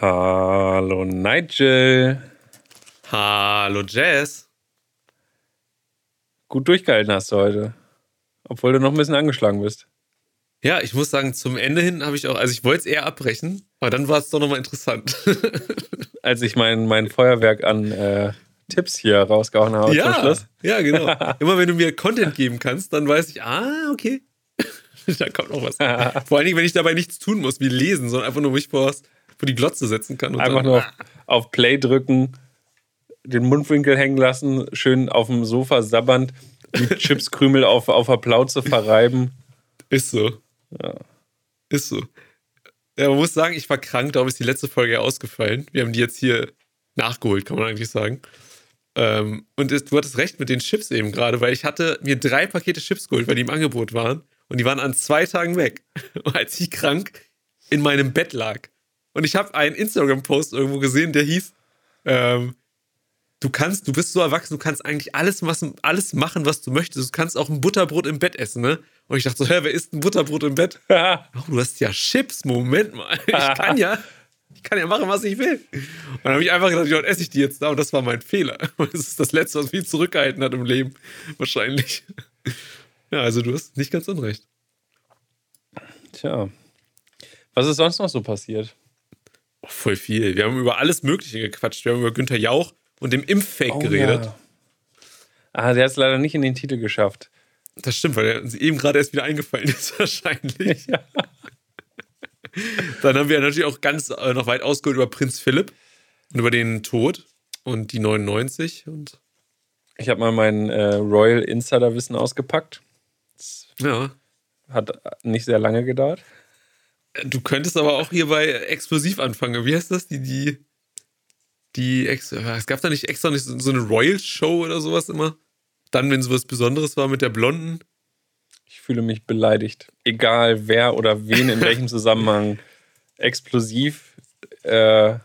Hallo Nigel. Hallo Jazz. Gut durchgehalten hast du heute. Obwohl du noch ein bisschen angeschlagen bist. Ja, ich muss sagen, zum Ende hin habe ich auch, also ich wollte es eher abbrechen, aber dann war es doch nochmal interessant. Als ich mein, mein Feuerwerk an äh, Tipps hier rausgehauen habe ja, zum Schluss. Ja, genau. Immer wenn du mir Content geben kannst, dann weiß ich, ah, okay. da kommt noch was. Vor allen Dingen, wenn ich dabei nichts tun muss, wie lesen, sondern einfach nur mich vor, vor die Glotze setzen kann. einfach dann, nur auf, auf Play drücken, den Mundwinkel hängen lassen, schön auf dem Sofa sabbernd, die Chipskrümel auf, auf der Plauze verreiben. Ist so. Ja. Ist so. Ja, man muss sagen, ich war krank, darum ist die letzte Folge ja ausgefallen. Wir haben die jetzt hier nachgeholt, kann man eigentlich sagen. Ähm, und du hattest recht mit den Chips eben gerade, weil ich hatte mir drei Pakete Chips geholt, weil die im Angebot waren. Und die waren an zwei Tagen weg, als ich krank in meinem Bett lag. Und ich habe einen Instagram-Post irgendwo gesehen, der hieß, ähm, du kannst, du bist so erwachsen, du kannst eigentlich alles, was, alles machen, was du möchtest. Du kannst auch ein Butterbrot im Bett essen, ne? Und ich dachte so, hä, wer isst ein Butterbrot im Bett? oh, du hast ja Chips, Moment mal. Ich kann ja, ich kann ja machen, was ich will. Und dann habe ich einfach gedacht, ja, esse ich die jetzt da. Und das war mein Fehler. Das ist das Letzte, was mich zurückgehalten hat im Leben. Wahrscheinlich. Ja, also du hast nicht ganz unrecht. Tja. Was ist sonst noch so passiert? Oh, voll viel. Wir haben über alles Mögliche gequatscht. Wir haben über Günther Jauch und dem Impffake oh, geredet. Ja. Ah, der hat es leider nicht in den Titel geschafft. Das stimmt, weil er uns eben gerade erst wieder eingefallen ist, wahrscheinlich. Ja. Dann haben wir natürlich auch ganz äh, noch weit ausgeholt über Prinz Philipp und über den Tod und die 99. Und ich habe mal mein äh, Royal Insider Wissen ausgepackt. Das ja. Hat nicht sehr lange gedauert. Du könntest aber auch hier bei Explosiv anfangen. Wie heißt das? Die, die, die, es gab da nicht extra nicht so eine Royal Show oder sowas immer? Dann, wenn sowas Besonderes war mit der Blonden? Ich fühle mich beleidigt. Egal wer oder wen in welchem Zusammenhang. Explosiv äh,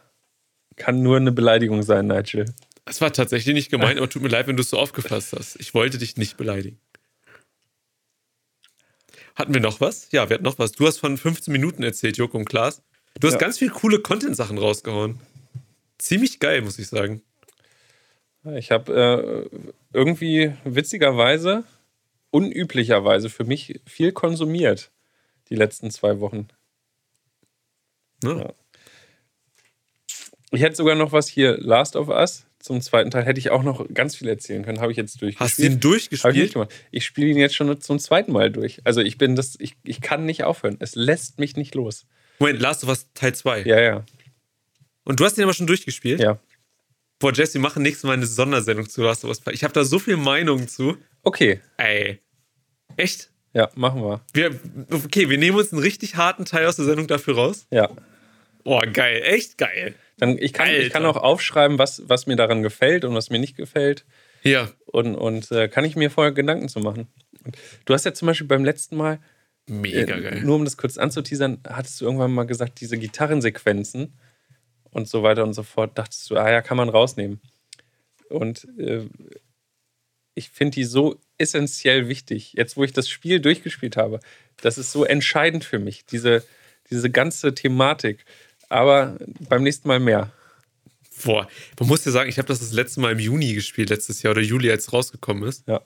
kann nur eine Beleidigung sein, Nigel. Es war tatsächlich nicht gemeint, aber tut mir leid, wenn du es so aufgefasst hast. Ich wollte dich nicht beleidigen. Hatten wir noch was? Ja, wir hatten noch was. Du hast von 15 Minuten erzählt, Joko und Klaas. Du hast ja. ganz viele coole Content-Sachen rausgehauen. Ziemlich geil, muss ich sagen. Ich habe äh, irgendwie witzigerweise unüblicherweise für mich viel konsumiert die letzten zwei Wochen. Ja. Ich hätte sogar noch was hier, Last of Us. Zum zweiten Teil hätte ich auch noch ganz viel erzählen können. Habe ich jetzt durchgespielt. Hast du ihn durchgespielt? Ich, ich spiele ihn jetzt schon zum zweiten Mal durch. Also ich bin das, ich, ich kann nicht aufhören. Es lässt mich nicht los. Moment, Last of Us Teil 2? Ja, ja. Und du hast ihn aber schon durchgespielt? Ja. Boah, Jesse, wir machen nächstes Mal eine Sondersendung zu Last of Us. Ich habe da so viel Meinung zu. Okay. Ey. Echt? Ja, machen wir. wir. Okay, wir nehmen uns einen richtig harten Teil aus der Sendung dafür raus. Ja. Boah, geil. Echt geil. Dann, ich, kann, ich kann auch aufschreiben, was, was mir daran gefällt und was mir nicht gefällt. Ja. Und, und äh, kann ich mir vorher Gedanken zu machen. Du hast ja zum Beispiel beim letzten Mal. Mega äh, geil. Nur um das kurz anzuteasern, hattest du irgendwann mal gesagt, diese Gitarrensequenzen und so weiter und so fort, dachtest du, ah ja, kann man rausnehmen. Und äh, ich finde die so essentiell wichtig. Jetzt, wo ich das Spiel durchgespielt habe, das ist so entscheidend für mich, diese, diese ganze Thematik. Aber beim nächsten Mal mehr. Boah, man muss ja sagen, ich habe das das letzte Mal im Juni gespielt, letztes Jahr oder Juli, als es rausgekommen ist. Ja.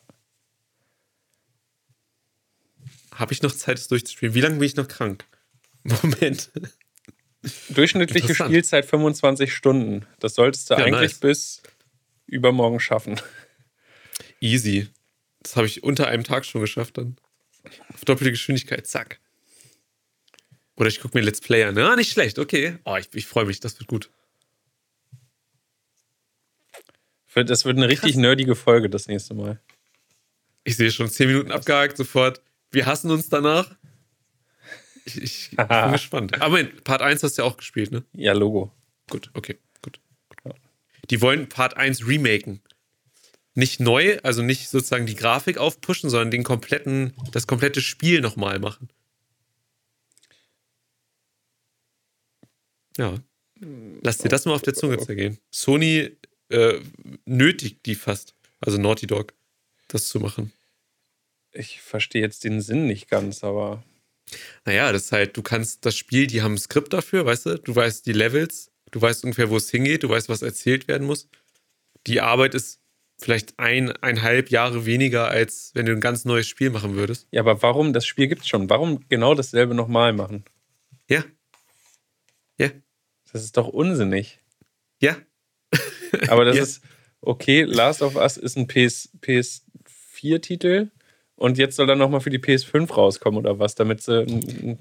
Habe ich noch Zeit, es durchzuspielen? Wie lange bin ich noch krank? Moment. Durchschnittliche Spielzeit 25 Stunden. Das solltest du ja, eigentlich nice. bis übermorgen schaffen. Easy. Das habe ich unter einem Tag schon geschafft dann. Auf doppelte Geschwindigkeit, zack. Oder ich gucke mir Let's Play an. Ja, nicht schlecht, okay. Oh, ich, ich freue mich, das wird gut. Das wird eine richtig Krass. nerdige Folge das nächste Mal. Ich sehe schon 10 Minuten abgehakt, sofort. Wir hassen uns danach. Ich, ich, ich bin gespannt. Aber Part 1 hast du ja auch gespielt, ne? Ja, Logo. Gut, okay, gut. Die wollen Part 1 remaken nicht neu, also nicht sozusagen die Grafik aufpushen, sondern den kompletten, das komplette Spiel nochmal machen. Ja. Lass dir das mal auf der Zunge zergehen. Sony äh, nötigt die fast, also Naughty Dog, das zu machen. Ich verstehe jetzt den Sinn nicht ganz, aber. Naja, das ist halt, du kannst das Spiel, die haben ein Skript dafür, weißt du? Du weißt die Levels, Du weißt ungefähr, wo es hingeht, du weißt, was erzählt werden muss. Die Arbeit ist vielleicht eineinhalb Jahre weniger, als wenn du ein ganz neues Spiel machen würdest. Ja, aber warum, das Spiel gibt es schon, warum genau dasselbe nochmal machen? Ja. Ja. Das ist doch unsinnig. Ja. aber das ja. ist, okay, Last of Us ist ein PS, PS4-Titel und jetzt soll dann nochmal für die PS5 rauskommen oder was, damit sie einen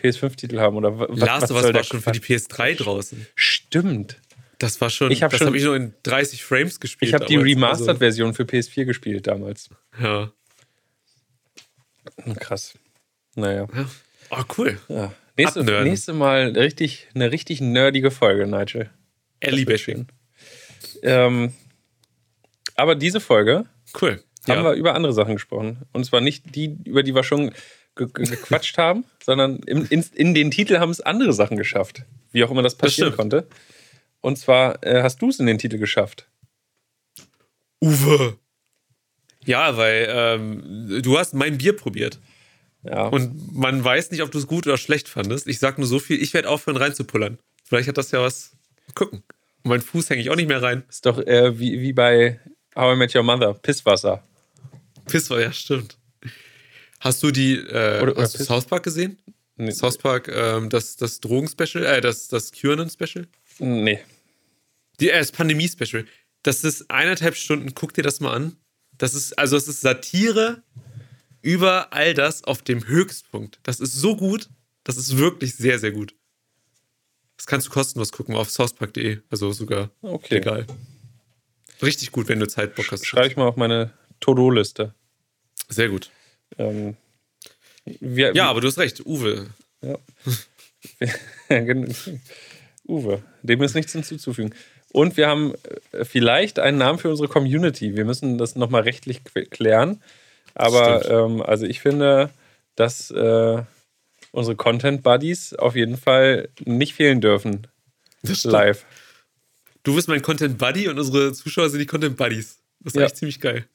PS5-Titel haben oder was? Last of Us war schon für die PS3 draußen. Stimmt. Das war schon, ich hab das habe ich nur in 30 Frames gespielt. Ich habe die Remastered-Version also. für PS4 gespielt damals. Ja. Krass. Naja. Ja. Oh, cool. Ja. Nächste, nächste Mal richtig, eine richtig nerdige Folge, Nigel. Ellie-Bashing. Ähm, aber diese Folge cool. haben ja. wir über andere Sachen gesprochen. Und zwar nicht die, über die wir schon ge ge gequatscht haben, sondern in, in, in, den Titel haben es andere Sachen geschafft. Wie auch immer das passieren das konnte. Und zwar äh, hast du es in den Titel geschafft. Uwe. Ja, weil ähm, du hast mein Bier probiert. Ja. Und man weiß nicht, ob du es gut oder schlecht fandest. Ich sag nur so viel, ich werde aufhören reinzupullern. Vielleicht hat das ja was. Gucken. Und meinen Fuß hänge ich auch nicht mehr rein. Ist doch äh, wie, wie bei How I Met Your Mother. Pisswasser. Pisswasser, ja, stimmt. Hast du die äh, oder, oder hast du South Park gesehen? Nee. South Park, ähm, das, das Drogen-Special, äh, das, das QAnon-Special? Nee. Die, äh, das Pandemie-Special. Das ist eineinhalb Stunden, guck dir das mal an. Das ist, also es ist Satire über all das auf dem Höchstpunkt. Das ist so gut. Das ist wirklich sehr, sehr gut. Das kannst du kostenlos gucken auf sourcepark.de. Also sogar okay. legal. Richtig gut, wenn du Zeit Bock hast. Schreibe ich mal auf meine To-Do-Liste. Sehr gut. Ähm, wir, ja, aber du hast recht, Uwe. Ja. Uwe, dem ist nichts hinzuzufügen. Und wir haben äh, vielleicht einen Namen für unsere Community. Wir müssen das nochmal rechtlich klären. Aber ähm, also ich finde, dass äh, unsere Content Buddies auf jeden Fall nicht fehlen dürfen. Live. Du bist mein Content Buddy und unsere Zuschauer sind die Content Buddies. Das ist ja. echt ziemlich geil.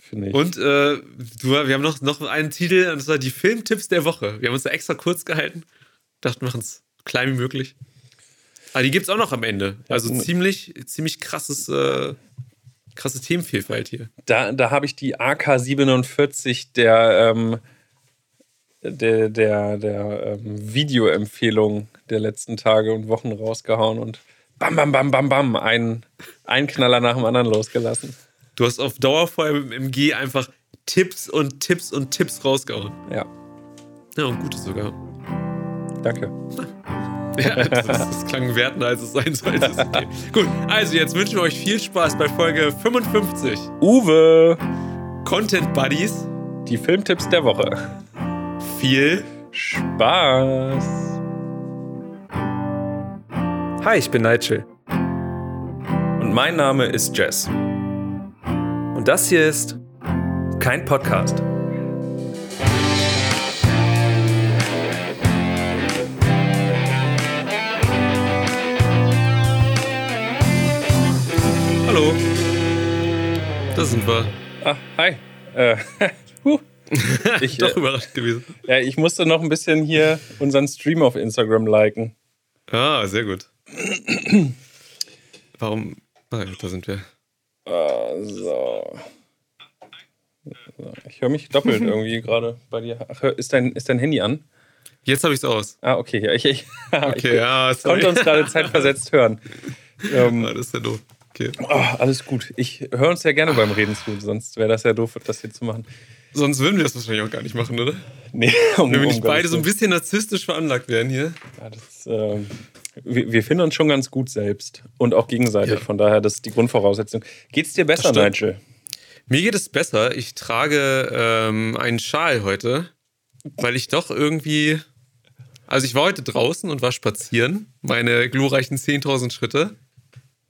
Finde ich. Und äh, du, wir haben noch, noch einen Titel, und das war die Filmtipps der Woche. Wir haben uns da extra kurz gehalten. Dachten, wir machen es klein wie möglich. Aber die gibt es auch noch am Ende. Also ziemlich, ziemlich krasses, äh, krasse Themenvielfalt hier. Da, da habe ich die AK-47 der, ähm, der, der, der ähm, Videoempfehlung der letzten Tage und Wochen rausgehauen und bam, bam, bam, bam, bam, ein, ein Knaller nach dem anderen losgelassen. Du hast auf Dauerfeuer mit dem MG einfach Tipps und Tipps und Tipps rausgehauen. Ja. Ja, und gutes sogar. Danke. Ja, das, das klang wertender, als es sein sollte. Okay. Gut, also jetzt wünschen wir euch viel Spaß bei Folge 55. Uwe! Content Buddies. Die Filmtipps der Woche. Viel Spaß! Hi, ich bin Nigel. Und mein Name ist Jess. Und das hier ist kein Podcast. Hallo. Da sind wir. Ah, hi. Äh, huh. Ich, Doch äh, überrascht gewesen. Ja, ich musste noch ein bisschen hier unseren Stream auf Instagram liken. Ah, sehr gut. Warum? Ah, da sind wir. Ah, so. Ich höre mich doppelt irgendwie gerade bei dir. Ach, ist dein, ist dein Handy an? Jetzt habe ich es aus. Ah, okay. Ja, ich, ich, okay, ich, ja, konnte uns gerade zeitversetzt hören. Ähm, ah, das ist ja doof. Okay. Oh, alles gut. Ich höre uns ja gerne beim Reden zu, sonst wäre das ja doof, das hier zu machen. Sonst würden wir das wahrscheinlich auch gar nicht machen, oder? Nee, um, Wenn wir nicht um beide so ein bisschen narzisstisch veranlagt werden hier. Ja, das, äh, wir, wir, finden uns schon ganz gut selbst und auch gegenseitig. Ja. Von daher, das ist die Grundvoraussetzung. Geht es dir besser, Nigel? Mir geht es besser. Ich trage ähm, einen Schal heute, weil ich doch irgendwie. Also, ich war heute draußen und war spazieren, meine glorreichen 10.000 Schritte.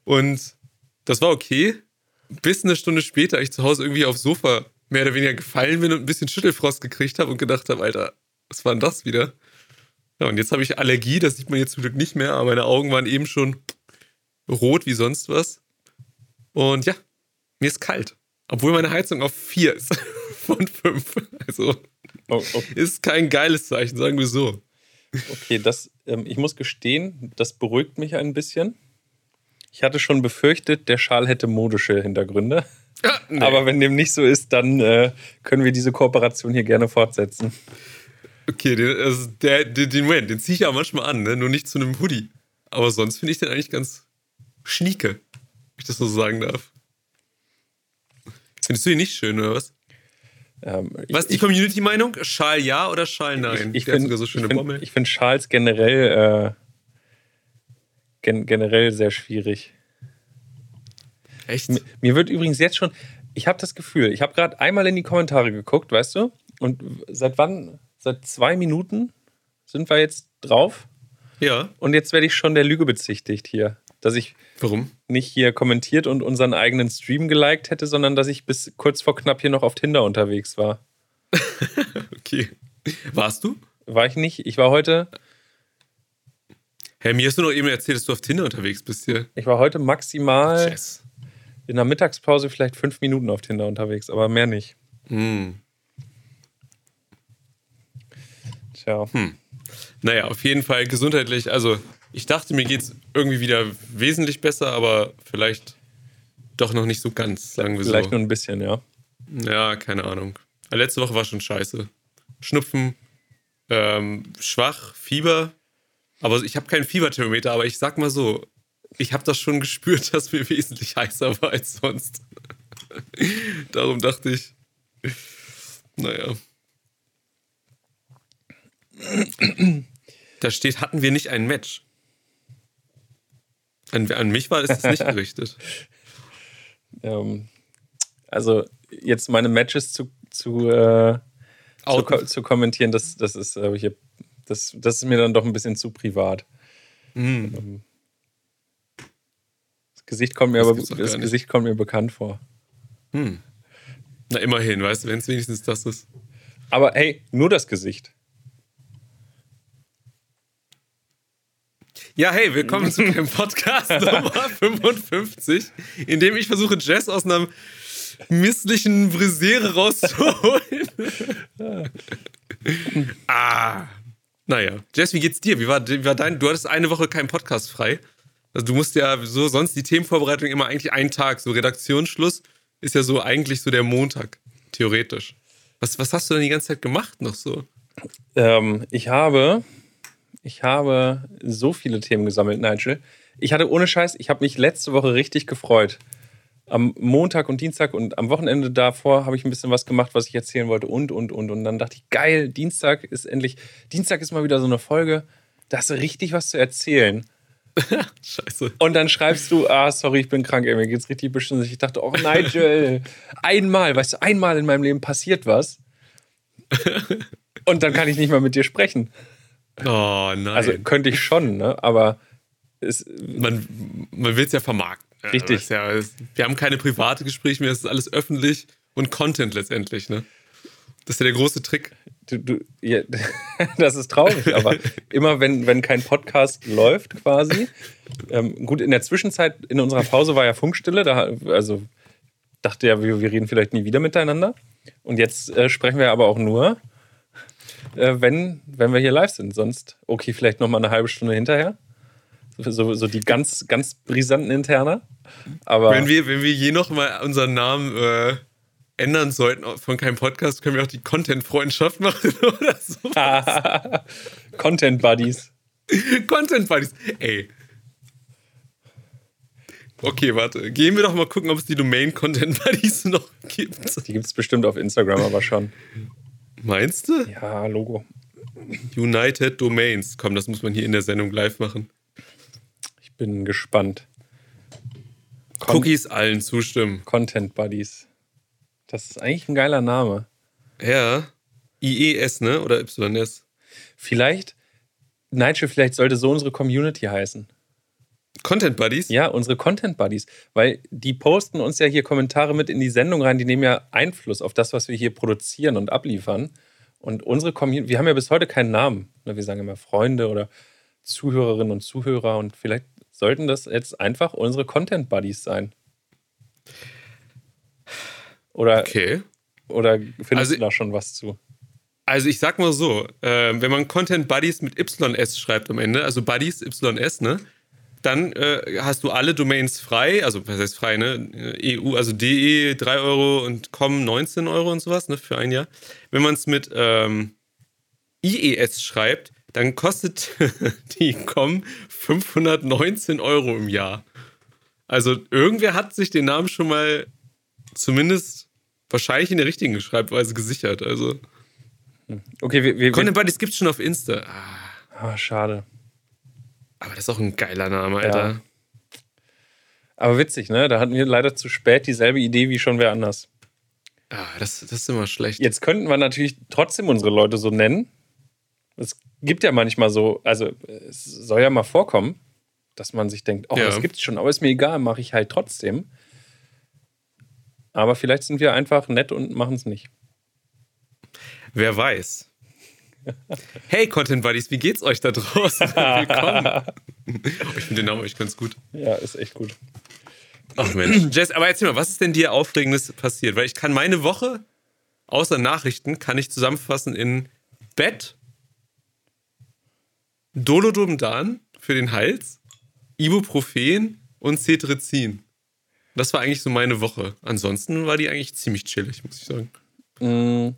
Und das war okay, bis eine Stunde später ich zu Hause irgendwie aufs Sofa mehr oder weniger gefallen bin und ein bisschen Schüttelfrost gekriegt habe und gedacht habe, Alter, was war denn das wieder? Ja, und jetzt habe ich Allergie, das sieht man jetzt zum Glück nicht mehr, aber meine Augen waren eben schon rot wie sonst was. Und ja, mir ist kalt. Obwohl meine Heizung auf 4 ist von 5. Also oh, okay. ist kein geiles Zeichen, sagen wir so. Okay, das, ähm, ich muss gestehen, das beruhigt mich ein bisschen. Ich hatte schon befürchtet, der Schal hätte modische Hintergründe. Ah, nee. Aber wenn dem nicht so ist, dann äh, können wir diese Kooperation hier gerne fortsetzen. Okay, den, also der, den, den Moment, den ziehe ich ja manchmal an, ne? nur nicht zu einem Hoodie. Aber sonst finde ich den eigentlich ganz schnieke, wenn ich das so sagen darf. Findest du ihn nicht schön, oder was? Ähm, Was ist die Community-Meinung? Schal ja oder Schal nein? Ich, ich finde so schöne ich find, ich find Schals generell, äh, gen generell sehr schwierig. Echt? Mir- Mir wird übrigens jetzt schon, ich habe das Gefühl, ich habe gerade einmal in die Kommentare geguckt, weißt du? Und seit wann? Seit zwei Minuten sind wir jetzt drauf? Ja. Und jetzt werde ich schon der Lüge bezichtigt hier. Dass ich Warum? nicht hier kommentiert und unseren eigenen Stream geliked hätte, sondern dass ich bis kurz vor knapp hier noch auf Tinder unterwegs war. Okay. Warst du? War ich nicht? Ich war heute, Hä, mir hast du noch eben erzählt, dass du auf Tinder unterwegs bist hier. ich war heute maximal Yes. in der Mittagspause vielleicht fünf Minuten auf Tinder unterwegs, aber mehr nicht. Hm. Tja. Naja, auf jeden Fall gesundheitlich. Also, ich dachte, mir geht es irgendwie wieder wesentlich besser, aber vielleicht doch noch nicht so ganz, sagen wir Vielleicht so. nur ein bisschen, ja. Ja, keine Ahnung. Letzte Woche war schon scheiße. Schnupfen, ähm, schwach, Fieber. Aber ich habe kein Fieberthermometer, aber ich sag mal so, ich habe das schon gespürt, dass mir wesentlich heißer war als sonst. Darum dachte ich, naja. Da steht, hatten wir nicht ein Match. An, an mich war das nicht gerichtet. Ähm, also jetzt meine Matches zu, zu, äh, zu, ko zu kommentieren, das, das, ist, äh, hier, das, das ist mir dann doch ein bisschen zu privat. Hm. Das Gesicht kommt mir Das aber das. Gesicht kommt mir bekannt vor. Hm. Na, immerhin, weißt du, wenn es wenigstens das ist. Aber hey, nur das Gesicht. Ja, hey, willkommen zu meinem Podcast Nummer 55, in dem ich versuche, Jess aus einer misslichen Brisere rauszuholen. ah. Naja. Jess, wie geht's dir? Wie war, wie war dein. Du hattest eine Woche keinen Podcast frei. Also, du musst ja so sonst die Themenvorbereitung immer eigentlich einen Tag. So Redaktionsschluss ist ja so eigentlich so der Montag, theoretisch. Was, was hast du denn die ganze Zeit gemacht noch so? Ähm, ich habe, ich habe so viele Themen gesammelt, Nigel. Ich hatte ohne Scheiß, ich habe mich letzte Woche richtig gefreut. Am Montag und Dienstag und am Wochenende davor habe ich ein bisschen was gemacht, was ich erzählen wollte und, und, und. Und dann dachte ich, geil, Dienstag ist endlich, Dienstag ist mal wieder so eine Folge, da hast du richtig was zu erzählen. Scheiße. Und dann schreibst du, ah, sorry, ich bin krank, ey, mir geht's richtig beschissen. Ich dachte, oh, Nigel, einmal, weißt du, einmal in meinem Leben passiert was. Und dann kann ich nicht mal mit dir sprechen. Oh nein. Also könnte ich schon, ne? Aber es, man, man will es ja vermarkten. Ja, Richtig. ja, wir haben keine private Gespräche mehr, es ist alles öffentlich und Content letztendlich, ne? Das ist ja der große Trick. du, du, ja, das ist traurig, aber immer wenn, wenn kein Podcast läuft quasi. Ähm, gut, in der Zwischenzeit, in unserer Pause war ja Funkstille, da, also dachte ja, wir, wir reden vielleicht nie wieder miteinander. Und jetzt äh, sprechen wir aber auch nur, äh, wenn, wenn wir hier live sind. Sonst, okay, vielleicht noch mal eine halbe Stunde hinterher. So, so die ganz, ganz brisanten Interner. Aber Wenn wir, wenn wir je noch mal unseren Namen äh, ändern sollten von keinem Podcast, können wir auch die Content-Freundschaft machen oder so. Content Buddies. Content Buddies. Ey. Okay, warte. Gehen wir doch mal gucken, ob es die Domain Content Buddies noch gibt. Die gibt es bestimmt auf Instagram aber schon. Meinst du? Ja, Logo. United Domains. Komm, das muss man hier in der Sendung live machen. Bin gespannt. Con Cookies allen zustimmen. Content Buddies. Das ist eigentlich ein geiler Name. Ja. IES, ne? Oder YS? Vielleicht, Nigel, vielleicht sollte so unsere Community heißen. Content Buddies? Ja, unsere Content Buddies. Weil die posten uns ja hier Kommentare mit in die Sendung rein, die nehmen ja Einfluss auf das, was wir hier produzieren und abliefern. Und unsere Community, wir haben ja bis heute keinen Namen. Ne, Wir sagen immer Freunde oder Zuhörerinnen und Zuhörer und vielleicht sollten das jetzt einfach unsere Content Buddies sein. Oder, Okay. oder findest Also- du da schon was zu? Also ich sag mal so, äh, wenn man Content Buddies mit YS schreibt am Ende, also Buddies YS, ne? Dann äh, hast du alle Domains frei, also was heißt frei, ne? EU, also DE 3 Euro und COM 19 Euro und sowas, ne? Für ein Jahr. Wenn man es mit ähm, IES schreibt, dann kostet die COM 519 Euro im Jahr. Also irgendwer hat sich den Namen schon mal zumindest wahrscheinlich in der richtigen Schreibweise gesichert. Also Okay, wir, wir, Content Buddies gibt's schon auf Insta. Ah, Ah, schade. aber das ist auch ein geiler Name, Alter. Ja. Aber witzig, ne? Da hatten wir leider zu spät dieselbe Idee wie schon wer anders. Ah, das, das ist immer schlecht. Jetzt könnten wir natürlich trotzdem unsere Leute so nennen. Es gibt ja manchmal so, also es soll ja mal vorkommen, dass man sich denkt, oh, Ja. das gibt's schon, aber ist mir egal, mache ich halt trotzdem. Aber vielleicht sind wir einfach nett und machen es nicht. Wer weiß. Hey Content Buddies, wie geht's euch da draußen? Willkommen. ich finde den Namen echt ganz gut. Ja, ist echt gut. Ach Mensch. Jess, aber erzähl mal, was ist denn dir Aufregendes passiert? Weil ich kann meine Woche, außer Nachrichten, kann ich zusammenfassen in Bett, Dolodumdan für den Hals, Ibuprofen und Cetrizin. Das war eigentlich so meine Woche. Ansonsten war die eigentlich ziemlich chillig, muss ich sagen. Mm,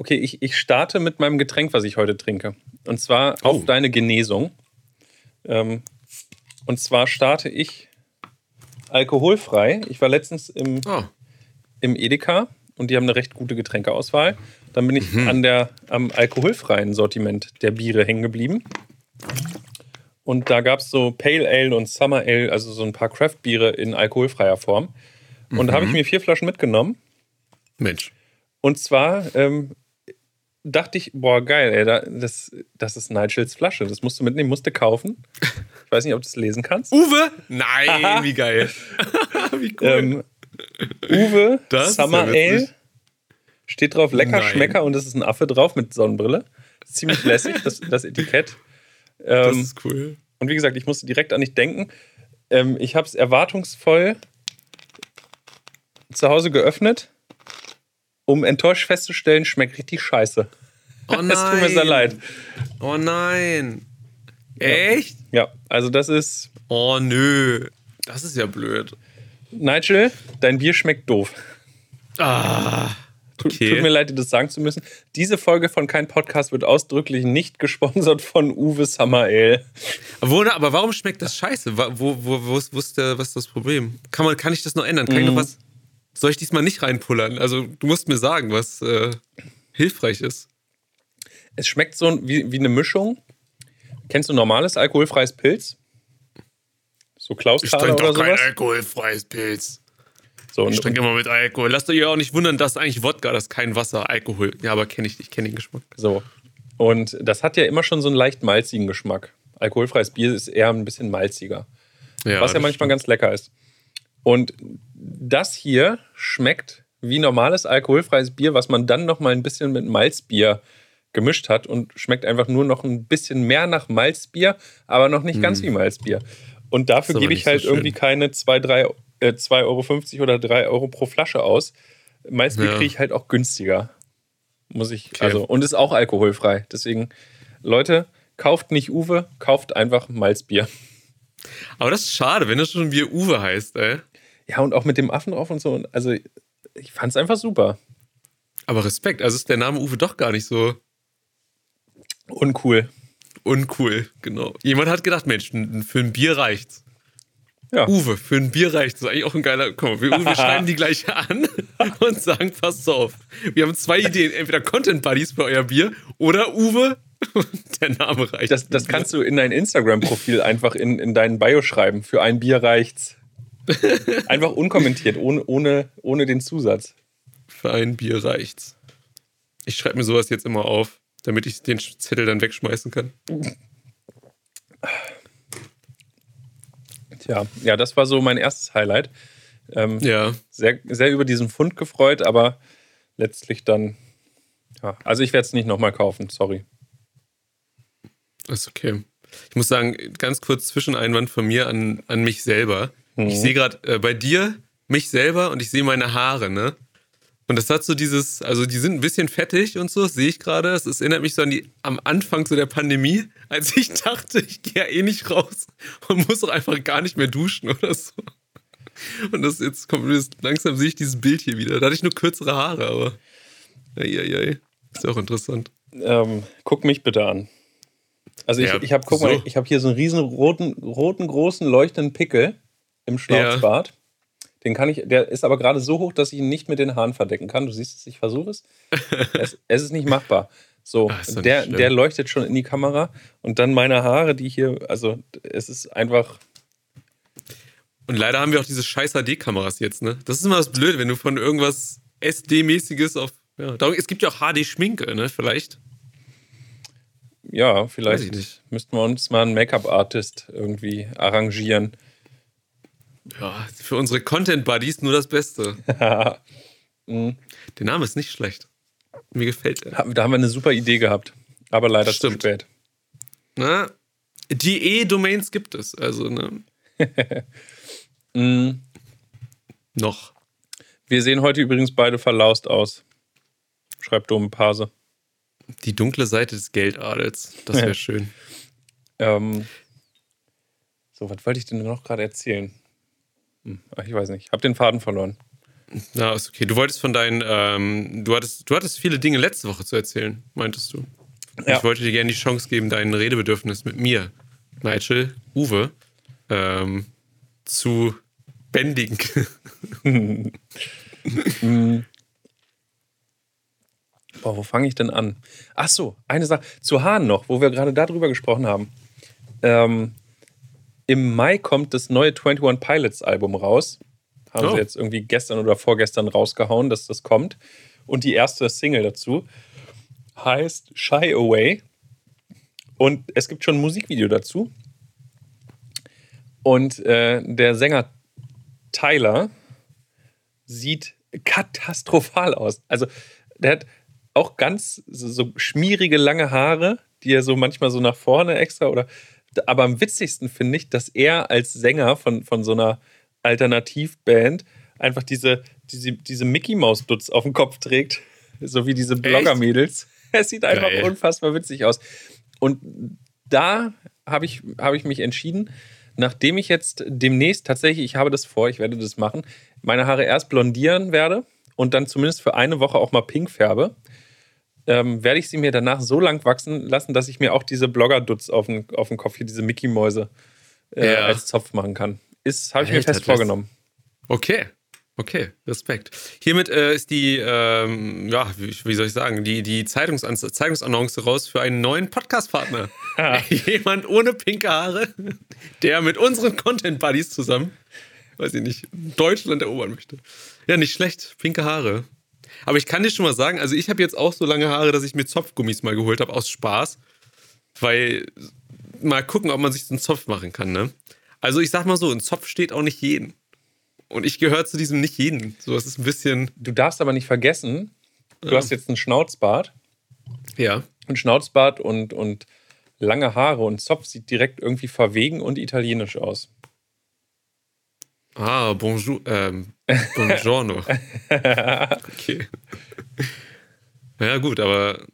Okay, ich, ich starte mit meinem Getränk, was ich heute trinke. Und zwar Oh. auf deine Genesung. Ähm, und zwar starte ich alkoholfrei. Ich war letztens im, Oh, im Edeka und die haben eine recht gute Getränkeauswahl. Dann bin ich Mhm. an der, am alkoholfreien Sortiment der Biere hängen geblieben. Und da gab es so Pale Ale und Summer Ale, also so ein paar Craft-Biere in alkoholfreier Form. Und da habe Mhm. ich mir vier Flaschen mitgenommen. Mensch. Und zwar ähm, dachte ich, boah, geil, ey, da, das, das ist Nigels Flasche. Das musst du mitnehmen, musst du kaufen. Ich weiß nicht, ob du es lesen kannst. Uwe? Nein, wie geil. wie cool. Ähm, Uwe Das Summer ja. Ale. Steht drauf lecker Nein. Schmecker und es ist ein Affe drauf mit Sonnenbrille. Ziemlich lässig, das, das Etikett. Das Ähm, ist cool. und wie gesagt, ich musste direkt an dich denken. Ähm, ich habe es erwartungsvoll zu Hause geöffnet, um enttäuscht festzustellen, schmeckt richtig scheiße. Oh nein. Es tut mir sehr leid. Oh nein. Echt? Ja, also das ist Oh nö. Das ist ja blöd. Nigel, dein Bier schmeckt doof. Ah. Tut, Okay. tut mir leid, dir das sagen zu müssen. Diese Folge von Kein Podcast wird ausdrücklich nicht gesponsert von Uwe. Wo, aber warum schmeckt das scheiße? Wo, wo, wo, ist, wo ist der, was ist das Problem? Kann, man, kann ich das noch ändern? Kann ich noch was. Soll ich diesmal nicht reinpullern? Also, du musst mir sagen, was äh, hilfreich ist. Es schmeckt so wie, wie eine Mischung. Kennst du normales alkoholfreies Pilz? So Klausthaler oder sowas? alkoholfreies Pilz. So, Ich trinke immer mit Alkohol. Lasst euch ja auch nicht wundern, das ist eigentlich Wodka, das ist kein Wasser, Alkohol. Ja, aber kenne ich, ich kenne den Geschmack. so. Und das hat ja immer schon so einen leicht malzigen Geschmack. Alkoholfreies Bier ist eher ein bisschen malziger. was ja manchmal stimmt. ganz lecker ist. Und das hier schmeckt wie normales alkoholfreies Bier, was man dann noch mal ein bisschen mit Malzbier gemischt hat und schmeckt einfach nur noch ein bisschen mehr nach Malzbier, aber noch nicht ganz wie Malzbier. Und dafür Hm. Gebe ich halt so irgendwie keine 2, 3, äh, 2,50 Euro oder 3 Euro pro Flasche aus. Malzbier Ja. kriege ich halt auch günstiger. Muss ich, Okay. also, und ist auch alkoholfrei. Deswegen, Leute, kauft nicht Uwe, kauft einfach Malzbier. Aber das ist schade, wenn das schon wie Uwe heißt, ey. Ja, und auch mit dem Affen drauf und so. Also, ich fand es einfach super. Aber Respekt, also ist der Name Uwe doch gar nicht so Uncool. uncool. Genau. Jemand hat gedacht, Mensch, für ein Bier reicht's. Ja. Uwe, für ein Bier reicht's. Das ist eigentlich auch ein geiler. Mal, wir, wir schreiben die gleich an und sagen, passt auf. Wir haben zwei Ideen. Entweder Content Buddies für euer Bier oder Uwe. Der Name reicht. Das, das kannst du in dein Instagram-Profil einfach in, in deinen Bio schreiben. Für ein Bier reicht's. Einfach unkommentiert, ohne, ohne, ohne den Zusatz. Für ein Bier reicht's. Ich schreibe mir sowas jetzt immer auf, damit ich den Zettel dann wegschmeißen kann. Tja, ja, das war so mein erstes Highlight. Ähm, Ja. sehr, sehr über diesen Fund gefreut, aber letztlich dann. Ja, also ich werde es nicht nochmal kaufen, sorry. Ist okay. Ich muss sagen, ganz kurz Zwischeneinwand von mir an, an mich selber. Ich sehe gerade äh, bei dir mich selber und ich sehe meine Haare, ne? Und das hat so dieses, also die sind ein bisschen fettig und so, das sehe ich gerade. Es erinnert mich so an die am Anfang so der Pandemie, als ich dachte, ich gehe ja eh nicht raus und muss auch einfach gar nicht mehr duschen oder so. Und das jetzt kommt langsam sehe ich dieses Bild hier wieder. Da hatte ich nur kürzere Haare, aber eieiei. Ist ja auch interessant. Ähm, guck mich bitte an. Also ich, ja, ich habe, guck so. mal, ich habe hier so einen riesen roten, roten, großen, leuchtenden Pickel im Schnauzbart. Ja. Den kann ich, der ist aber gerade so hoch, dass ich ihn nicht mit den Haaren verdecken kann. Du siehst es, ich versuche es. es. es. ist nicht machbar. So, Ach, der, der leuchtet schon in die Kamera und dann meine Haare, die hier, also es ist einfach. Und leider haben wir auch diese scheiß HD-Kameras jetzt, ne? Das ist immer das Blöde, wenn du von irgendwas SD-mäßiges auf. Ja, darum, es gibt ja auch HD-Schminke, ne? Vielleicht. Ja, vielleicht müssten wir uns mal einen Make-up-Artist irgendwie arrangieren. Ja, für unsere Content-Buddies nur das Beste. mhm. Der Name ist nicht schlecht. Mir gefällt er. Da haben wir eine super Idee gehabt. Aber leider Stimmt. zu spät. Na, die E-Domains gibt es. Also, ne? mm. Noch. Wir sehen heute übrigens beide verlaust aus. Schreibt Dome Pase. Die dunkle Seite des Geldadels. Das wäre schön. Ähm, so, was wollte ich denn noch gerade erzählen? Hm, ich weiß nicht. Hab den Faden verloren. Na, ist okay. Du wolltest von deinen, ähm, du hattest, du hattest viele Dinge letzte Woche zu erzählen, meintest du. Ja. Ich wollte dir gerne die Chance geben, dein Redebedürfnis mit mir, Nigel, Uwe, ähm, zu bändigen. Boah, wo fange ich denn an? Ach so, eine Sache. Zu Hahn noch, wo wir gerade darüber gesprochen haben. Ähm, im Mai kommt das neue 21 Pilots Album raus. Haben oh. sie jetzt irgendwie gestern oder vorgestern rausgehauen, dass das kommt. Und die erste Single dazu heißt Shy Away. Und es gibt schon ein Musikvideo dazu. Und äh, der Sänger Tyler sieht katastrophal aus. Also, der hat auch ganz so, so schmierige lange Haare, die er so manchmal so nach vorne extra oder aber am witzigsten finde ich, dass er als Sänger von, von so einer Alternativband einfach diese, diese, diese Mickey Maus Dutz auf dem Kopf trägt, so wie diese Blogger-Mädels. Es sieht einfach Geil. unfassbar witzig aus. Und da habe ich, hab ich mich entschieden, nachdem ich jetzt demnächst tatsächlich, ich habe das vor, ich werde das machen, meine Haare erst blondieren werde und dann zumindest für eine Woche auch mal pink färbe, ähm, werde ich sie mir danach so lang wachsen lassen, dass ich mir auch diese Blogger-Dutz auf den, auf den Kopf, hier diese Mickey-Mäuse äh, ja. als Zopf machen kann. Ist, habe ich mir fest vorgenommen. Okay. Okay, Respekt. Hiermit äh, ist die, ähm, ja, wie, wie, soll ich sagen, die, die Zeitungsannonce, Zeitungsannonce raus für einen neuen Podcast-Partner. Jemand ohne pinke Haare, der mit unseren Content-Buddies zusammen, weiß ich nicht, Deutschland erobern möchte. Ja, nicht schlecht, pinke Haare. Aber ich kann dir schon mal sagen, also ich habe jetzt auch so lange Haare, dass ich mir Zopfgummis mal geholt habe aus Spaß. Weil mal gucken, ob man sich so einen Zopf machen kann, ne? Also ich sag mal so, ein Zopf steht auch nicht jeden. Und ich gehöre zu diesem nicht jeden. So, es ist ein bisschen. Du darfst aber nicht vergessen, du ja. hast jetzt einen Schnauzbart. Ja. Ein Schnauzbart und, und lange Haare und Zopf sieht direkt irgendwie verwegen und italienisch aus. Ah, bonjour. Ähm, buongiorno. okay. Ja, gut, aber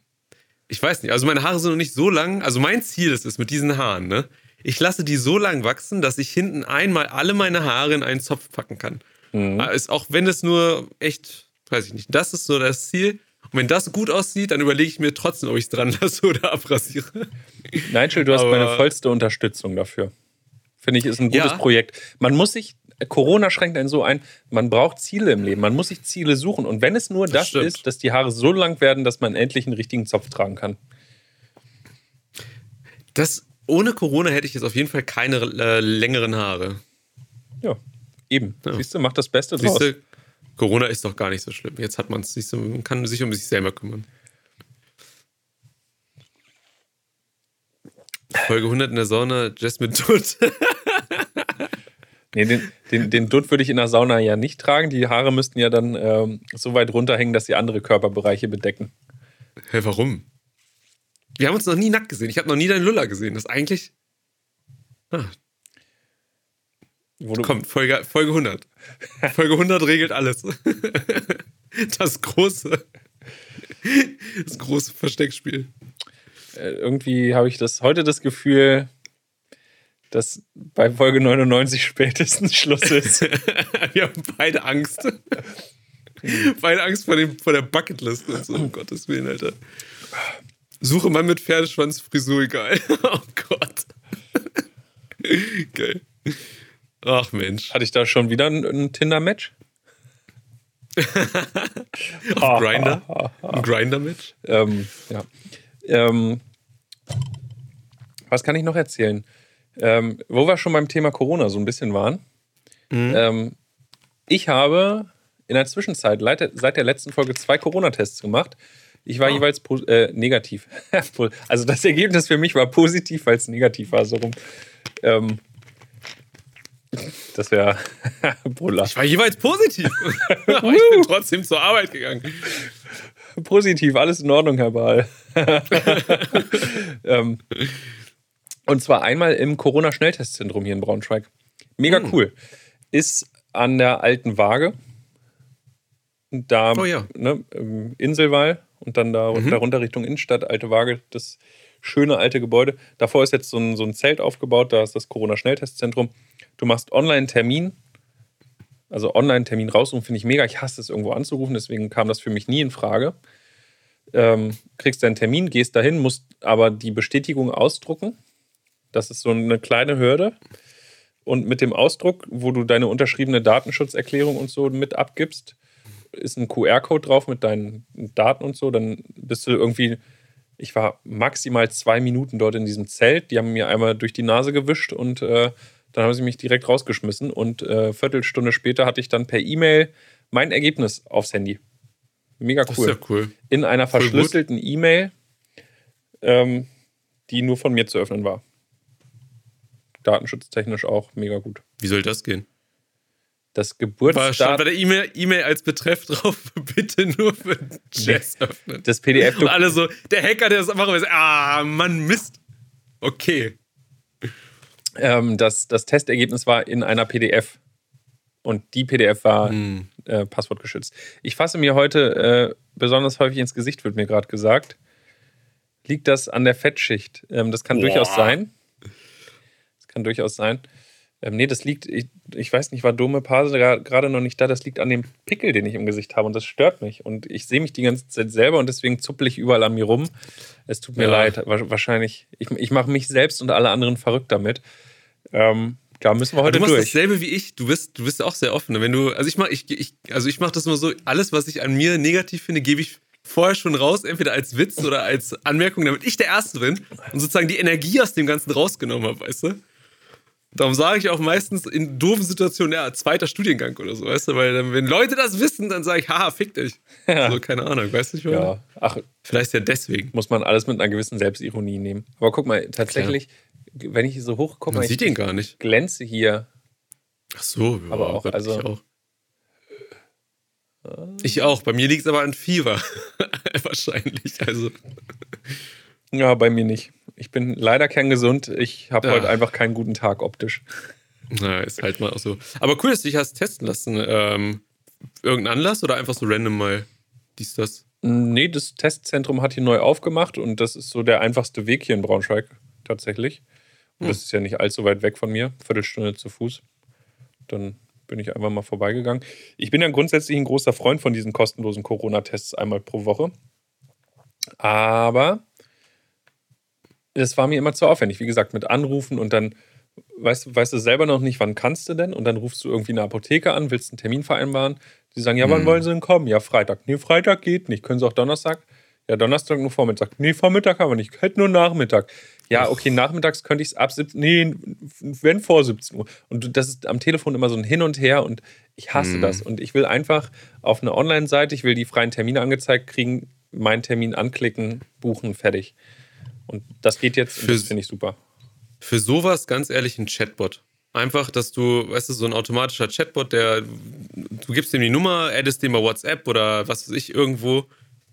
ich weiß nicht. Also meine Haare sind noch nicht so lang. Also mein Ziel ist es mit diesen Haaren, ne? Ich lasse die so lang wachsen, dass ich hinten einmal alle meine Haare in einen Zopf packen kann. Mhm. Ah, ist, auch wenn es nur echt, weiß ich nicht, das ist so das Ziel. Und wenn das gut aussieht, dann überlege ich mir trotzdem, ob ich es dran lasse oder abrasiere. Nigel, du hast Aber meine vollste Unterstützung dafür. Finde ich, ist ein gutes ja. Projekt. Man muss sich Corona schränkt einen so ein, man braucht Ziele im Leben, man muss sich Ziele suchen. Und wenn es nur das, das ist, dass die Haare so lang werden, dass man endlich einen richtigen Zopf tragen kann. Das, ohne Corona hätte ich jetzt auf jeden Fall keine äh, längeren Haare. Ja, eben. Ja. Siehst du, macht das Beste draus. Siehste, Corona ist doch gar nicht so schlimm. Jetzt hat man es, man kann sich um sich selber kümmern. Folge 100 in der Sauna, Jasmine Dutt. Nee, den, den, den Dutt würde ich in der Sauna ja nicht tragen. Die Haare müssten ja dann ähm, so weit runterhängen, dass sie andere Körperbereiche bedecken. Hä, hey, warum? Wir haben uns noch nie nackt gesehen. Ich habe noch nie deinen Luller gesehen. Das ist eigentlich. Ah. Kommt, Folge, Folge 100. Folge 100 regelt alles. Das große, das große Versteckspiel. Äh, irgendwie habe ich das heute das Gefühl, dass bei Folge 99 spätestens Schluss ist. Wir haben beide Angst. beide Angst vor, dem, vor der Bucketlist und so, um Gottes Willen, Alter. Suche Mann mit Pferdeschwanz, Frisur egal. oh Gott. Geil. Ach Mensch. Hatte ich da schon wieder ein, ein Tinder-Match? Auf Grinder? Ein Grinder-Match? Ähm, ja. Ähm, was kann ich noch erzählen? Ähm, wo wir schon beim Thema Corona so ein bisschen waren. Mhm. Ähm, ich habe in der Zwischenzeit seit der letzten Folge zwei Corona-Tests gemacht. Ich war oh. jeweils äh, negativ. also das Ergebnis für mich war positiv, weil es negativ war, so rum. Ähm, das wäre Brüller. Ich war jeweils positiv. Aber ich bin trotzdem zur Arbeit gegangen. Positiv, alles in Ordnung, Herr Baal. ähm, und zwar einmal im Corona-Schnelltestzentrum hier in Braunschweig. Mega hm. cool. Ist an der alten Waage. Da, oh ja. ne, Inselwall und dann da, mhm. darunter Richtung Innenstadt, alte Waage, das schöne alte Gebäude. Davor ist jetzt so ein, so ein Zelt aufgebaut, da ist das Corona-Schnelltestzentrum. Du machst Online-Termin, also Online-Termin raussuchen, finde ich mega. Ich hasse es, irgendwo anzurufen, deswegen kam das für mich nie in Frage. Ähm, kriegst deinen Termin, gehst dahin, musst aber die Bestätigung ausdrucken. Das ist so eine kleine Hürde. Und mit dem Ausdruck, wo du deine unterschriebene Datenschutzerklärung und so mit abgibst, ist ein QR-Code drauf mit deinen Daten und so. Dann bist du irgendwie ich war maximal zwei Minuten dort in diesem Zelt. Die haben mir einmal durch die Nase gewischt und äh, dann haben sie mich direkt rausgeschmissen. Und äh, Viertelstunde später hatte ich dann per E-Mail mein Ergebnis aufs Handy. Mega cool. Ja cool. In einer verschlüsselten E-Mail, ähm, die nur von mir zu öffnen war. Datenschutztechnisch auch mega gut. Wie soll das gehen? das Geburtsdatum. War bei der E-Mail e als Betreff drauf, bitte nur für Jazz öffnen. Das PDF. Und alle so, der Hacker, der das einfach weiß, ah, Mann, Mist. Okay. Ähm, das, das Testergebnis war in einer PDF. Und die PDF war hm. äh, passwortgeschützt. Ich fasse mir heute äh, besonders häufig ins Gesicht, wird mir gerade gesagt. Liegt das an der Fettschicht? Ähm, das kann Boah. durchaus sein. Kann durchaus sein. Ähm, nee, das liegt, ich, ich weiß nicht, war Dome Pase gerade noch nicht da. Das liegt an dem Pickel, den ich im Gesicht habe und das stört mich. Und ich sehe mich die ganze Zeit selber und deswegen zuppel ich überall an mir rum. Es tut mir ja. leid. Wahrscheinlich, ich, ich mache mich selbst und alle anderen verrückt damit. Ähm, da müssen wir heute du machst durch. dasselbe wie ich. Du bist, du bist auch sehr offen. Wenn du, also ich mache ich, ich, also ich mach das immer so, alles, was ich an mir negativ finde, gebe ich vorher schon raus, entweder als Witz oder als Anmerkung, damit ich der Erste bin und sozusagen die Energie aus dem Ganzen rausgenommen habe, weißt du? Darum sage ich auch meistens in doofen Situationen, ja, zweiter Studiengang oder so, weißt du, weil dann, wenn Leute das wissen, dann sage ich, haha, fick dich. Ja. So, keine Ahnung, weißt du, ich ja. Ach, vielleicht ja deswegen. Muss man alles mit einer gewissen Selbstironie nehmen. Aber guck mal, tatsächlich, Klar. wenn ich hier so hoch gucke, man sieht ihn gar nicht. glänze hier. Ach so, ja, aber auch, Gott, also. Ich auch. Ich auch. Bei mir liegt es aber an Fieber. Wahrscheinlich. Also. Ja, bei mir nicht. Ich bin leider kerngesund. Ich habe ja. heute einfach keinen guten Tag optisch. Na, ist halt mal auch so. Aber cool, dass du dich hast testen lassen. Ähm, irgendein Anlass oder einfach so random mal dies, das? Nee, das Testzentrum hat hier neu aufgemacht und das ist so der einfachste Weg hier in Braunschweig tatsächlich. Und hm. das ist ja nicht allzu weit weg von mir, Viertelstunde zu Fuß. Dann bin ich einfach mal vorbeigegangen. Ich bin ja grundsätzlich ein großer Freund von diesen kostenlosen Corona-Tests einmal pro Woche. Aber das war mir immer zu aufwendig. Wie gesagt, mit Anrufen und dann weißt, weißt du selber noch nicht, wann kannst du denn? Und dann rufst du irgendwie eine Apotheke an, willst einen Termin vereinbaren. Die sagen, ja, wann hm. wollen sie denn kommen? Ja, Freitag. Nee, Freitag geht nicht. Können sie auch Donnerstag? Ja, Donnerstag nur Vormittag. Nee, Vormittag haben wir nicht. Hätte nur Nachmittag. Ja, okay, nachmittags könnte ich es ab 17 Nee, wenn vor 17 Uhr. Und das ist am Telefon immer so ein Hin und Her und ich hasse hm. das. Und ich will einfach auf eine Online-Seite, ich will die freien Termine angezeigt kriegen, meinen Termin anklicken, buchen, fertig. Und das geht jetzt und das finde ich super. Für sowas ganz ehrlich ein Chatbot. Einfach, dass du, weißt du, so ein automatischer Chatbot, der, du gibst ihm die Nummer, addest dem bei WhatsApp oder was weiß ich irgendwo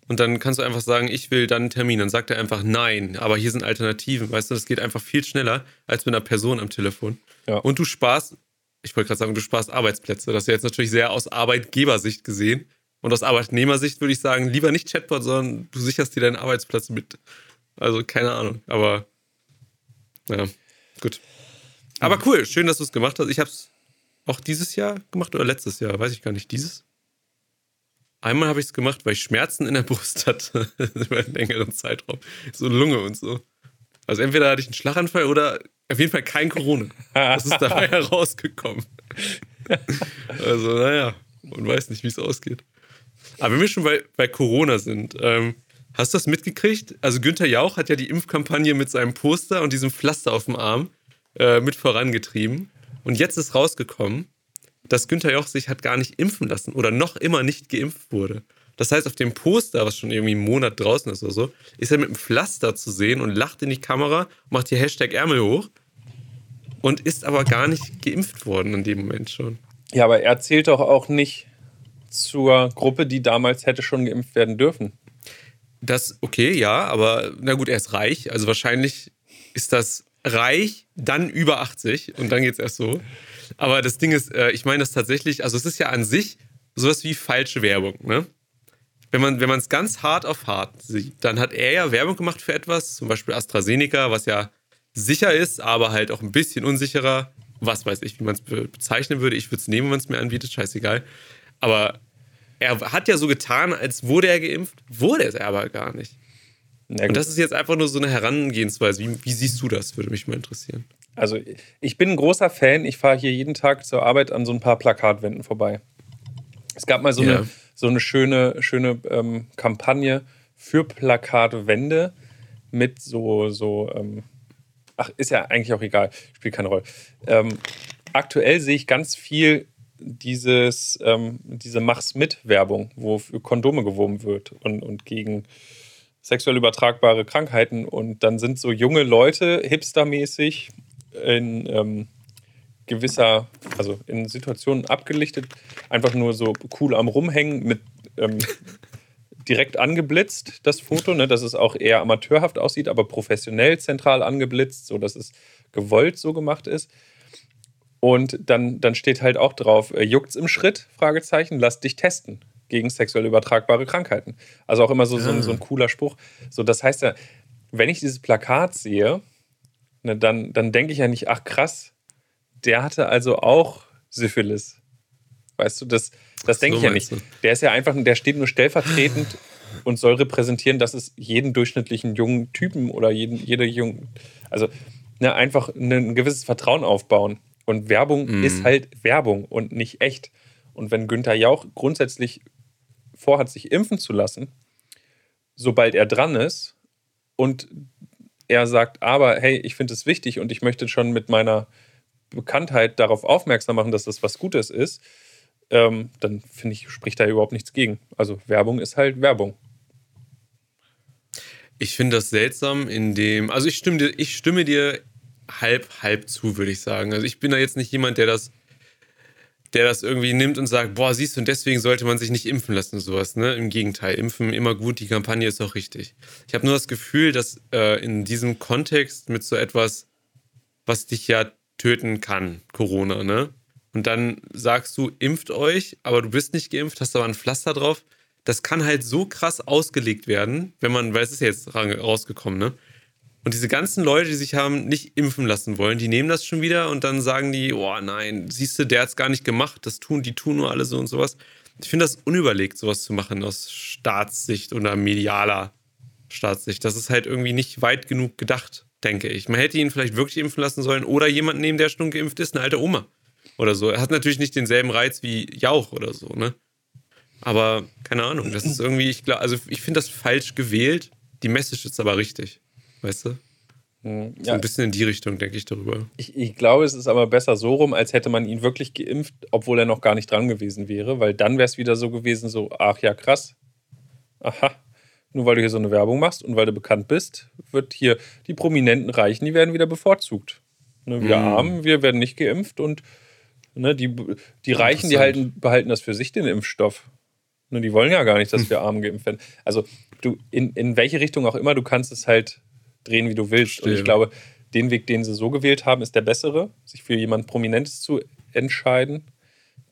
und dann kannst du einfach sagen, ich will dann einen Termin. Dann sagt er einfach nein, aber hier sind Alternativen. Weißt du, das geht einfach viel schneller als mit einer Person am Telefon. Ja. Und du sparst ich wollte gerade sagen, du sparst Arbeitsplätze. Das ist ja jetzt natürlich sehr aus Arbeitgebersicht gesehen. Und aus Arbeitnehmersicht würde ich sagen, lieber nicht Chatbot, sondern du sicherst dir deinen Arbeitsplatz mit. Also keine Ahnung, aber ja, gut. Aber cool, schön, dass du es gemacht hast. Ich habe es auch dieses Jahr gemacht oder letztes Jahr, weiß ich gar nicht. Dieses? Einmal habe ich es gemacht, weil ich Schmerzen in der Brust hatte über einen längeren Zeitraum. So Lunge und so. Also entweder hatte ich einen Schlaganfall oder auf jeden Fall kein Corona. Das ist dabei herausgekommen. Also, naja, man weiß nicht, wie es ausgeht. Aber wenn wir schon bei, bei Corona sind, ähm, hast du das mitgekriegt? Also Günther Jauch hat ja die Impfkampagne mit seinem Poster und diesem Pflaster auf dem Arm äh, mit vorangetrieben. Und jetzt ist rausgekommen, dass Günther Jauch sich hat gar nicht impfen lassen oder noch immer nicht geimpft wurde. Das heißt, auf dem Poster, was schon irgendwie einen Monat draußen ist oder so, ist er mit einem Pflaster zu sehen und lacht in die Kamera, macht hier Hashtag Ärmel hoch und ist aber gar nicht geimpft worden in dem Moment schon. Ja, aber er zählt doch auch nicht zur Gruppe, die damals hätte schon geimpft werden dürfen. Das, okay, ja, aber na gut, er ist reich. Also wahrscheinlich ist das reich, dann über 80 und dann geht es erst so. Aber das Ding ist, äh, ich meine das tatsächlich, also es ist ja an sich sowas wie falsche Werbung, ne? Wenn man wenn es ganz hart auf hart sieht, dann hat er ja Werbung gemacht für etwas, zum Beispiel AstraZeneca, was ja sicher ist, aber halt auch ein bisschen unsicherer. Was weiß ich, wie man es bezeichnen würde. Ich würde es nehmen, wenn es mir anbietet, scheißegal. Aber er hat ja so getan, als wurde er geimpft, wurde es aber gar nicht. Und das ist jetzt einfach nur so eine Herangehensweise. Wie, wie siehst du das? Würde mich mal interessieren. Also, ich bin ein großer Fan. Ich fahre hier jeden Tag zur Arbeit an so ein paar Plakatwänden vorbei. Es gab mal so ja. eine, so eine schöne, schöne ähm, Kampagne für Plakatwände mit so, so ähm, ach, ist ja eigentlich auch egal, spielt keine Rolle. Ähm, aktuell sehe ich ganz viel dieses, ähm, diese Mach's mit Werbung, wo für Kondome gewoben wird und, und gegen sexuell übertragbare Krankheiten. Und dann sind so junge Leute hipstermäßig in ähm, gewisser, also in Situationen abgelichtet, einfach nur so cool am Rumhängen mit ähm, direkt angeblitzt, das Foto, ne, dass es auch eher amateurhaft aussieht, aber professionell zentral angeblitzt, so dass es gewollt so gemacht ist. Und dann, dann steht halt auch drauf, äh, juckt's im Schritt? Fragezeichen, lass dich testen gegen sexuell übertragbare Krankheiten. Also auch immer so, so, ein, so ein ah. cooler Spruch. So, das heißt ja, wenn ich dieses Plakat sehe, ne, dann, dann denke ich ja nicht, ach krass, der hatte also auch Syphilis. Weißt du, das, das denke so ich ja nicht. Du? Der ist ja einfach, der steht nur stellvertretend und soll repräsentieren, dass es jeden durchschnittlichen jungen Typen oder jeden, jede jungen, also ne, einfach ein gewisses Vertrauen aufbauen. Und Werbung mm. ist halt Werbung und nicht echt. Und wenn Günther Jauch grundsätzlich vorhat, sich impfen zu lassen, sobald er dran ist und er sagt, aber hey, ich finde es wichtig und ich möchte schon mit meiner Bekanntheit darauf aufmerksam machen, dass das was Gutes ist, ähm, dann finde ich, spricht da überhaupt nichts gegen. Also Werbung ist halt Werbung. Ich finde das seltsam, in dem, also ich stimme dir, ich stimme dir halb, halb zu, würde ich sagen. Also ich bin da jetzt nicht jemand, der das, der das irgendwie nimmt und sagt, boah, siehst du, und deswegen sollte man sich nicht impfen lassen, sowas. Ne? Im Gegenteil, impfen immer gut, die Kampagne ist auch richtig. Ich habe nur das Gefühl, dass äh, in diesem Kontext mit so etwas, was dich ja töten kann, Corona, ne? Und dann sagst du, impft euch, aber du bist nicht geimpft, hast aber ein Pflaster drauf. Das kann halt so krass ausgelegt werden, wenn man, weil es ist ja jetzt rausgekommen, ne? Und diese ganzen Leute, die sich haben nicht impfen lassen wollen, die nehmen das schon wieder und dann sagen die, oh nein, siehst du, der hat's gar nicht gemacht, das tun, die tun nur alle so und sowas. Ich finde das unüberlegt, sowas zu machen aus Staatssicht oder medialer Staatssicht. Das ist halt irgendwie nicht weit genug gedacht, denke ich. Man hätte ihn vielleicht wirklich impfen lassen sollen oder jemanden nehmen, der schon geimpft ist, eine alte Oma oder so. Er hat natürlich nicht denselben Reiz wie Jauch oder so, ne? Aber keine Ahnung, das ist irgendwie, ich glaube, also ich finde das falsch gewählt. Die Message ist aber richtig. Weißt du? Mhm, so ein bisschen in die Richtung, denke ich darüber. Ich, ich, glaube, es ist aber besser so rum, als hätte man ihn wirklich geimpft, obwohl er noch gar nicht dran gewesen wäre, weil dann wäre es wieder so gewesen, so, ach ja, krass. Aha. Nur weil du hier so eine Werbung machst und weil du bekannt bist, wird hier die prominenten Reichen, die werden wieder bevorzugt. Ne, wir mm. Armen, wir werden nicht geimpft und ne, die, die Reichen, die halten, behalten das für sich, den Impfstoff. Ne, die wollen ja gar nicht, dass wir Armen geimpft werden. Also du, in, in welche Richtung auch immer, du kannst es halt drehen, wie du willst. Verstehe. Und ich glaube, den Weg, den sie so gewählt haben, ist der bessere, sich für jemand Prominentes zu entscheiden,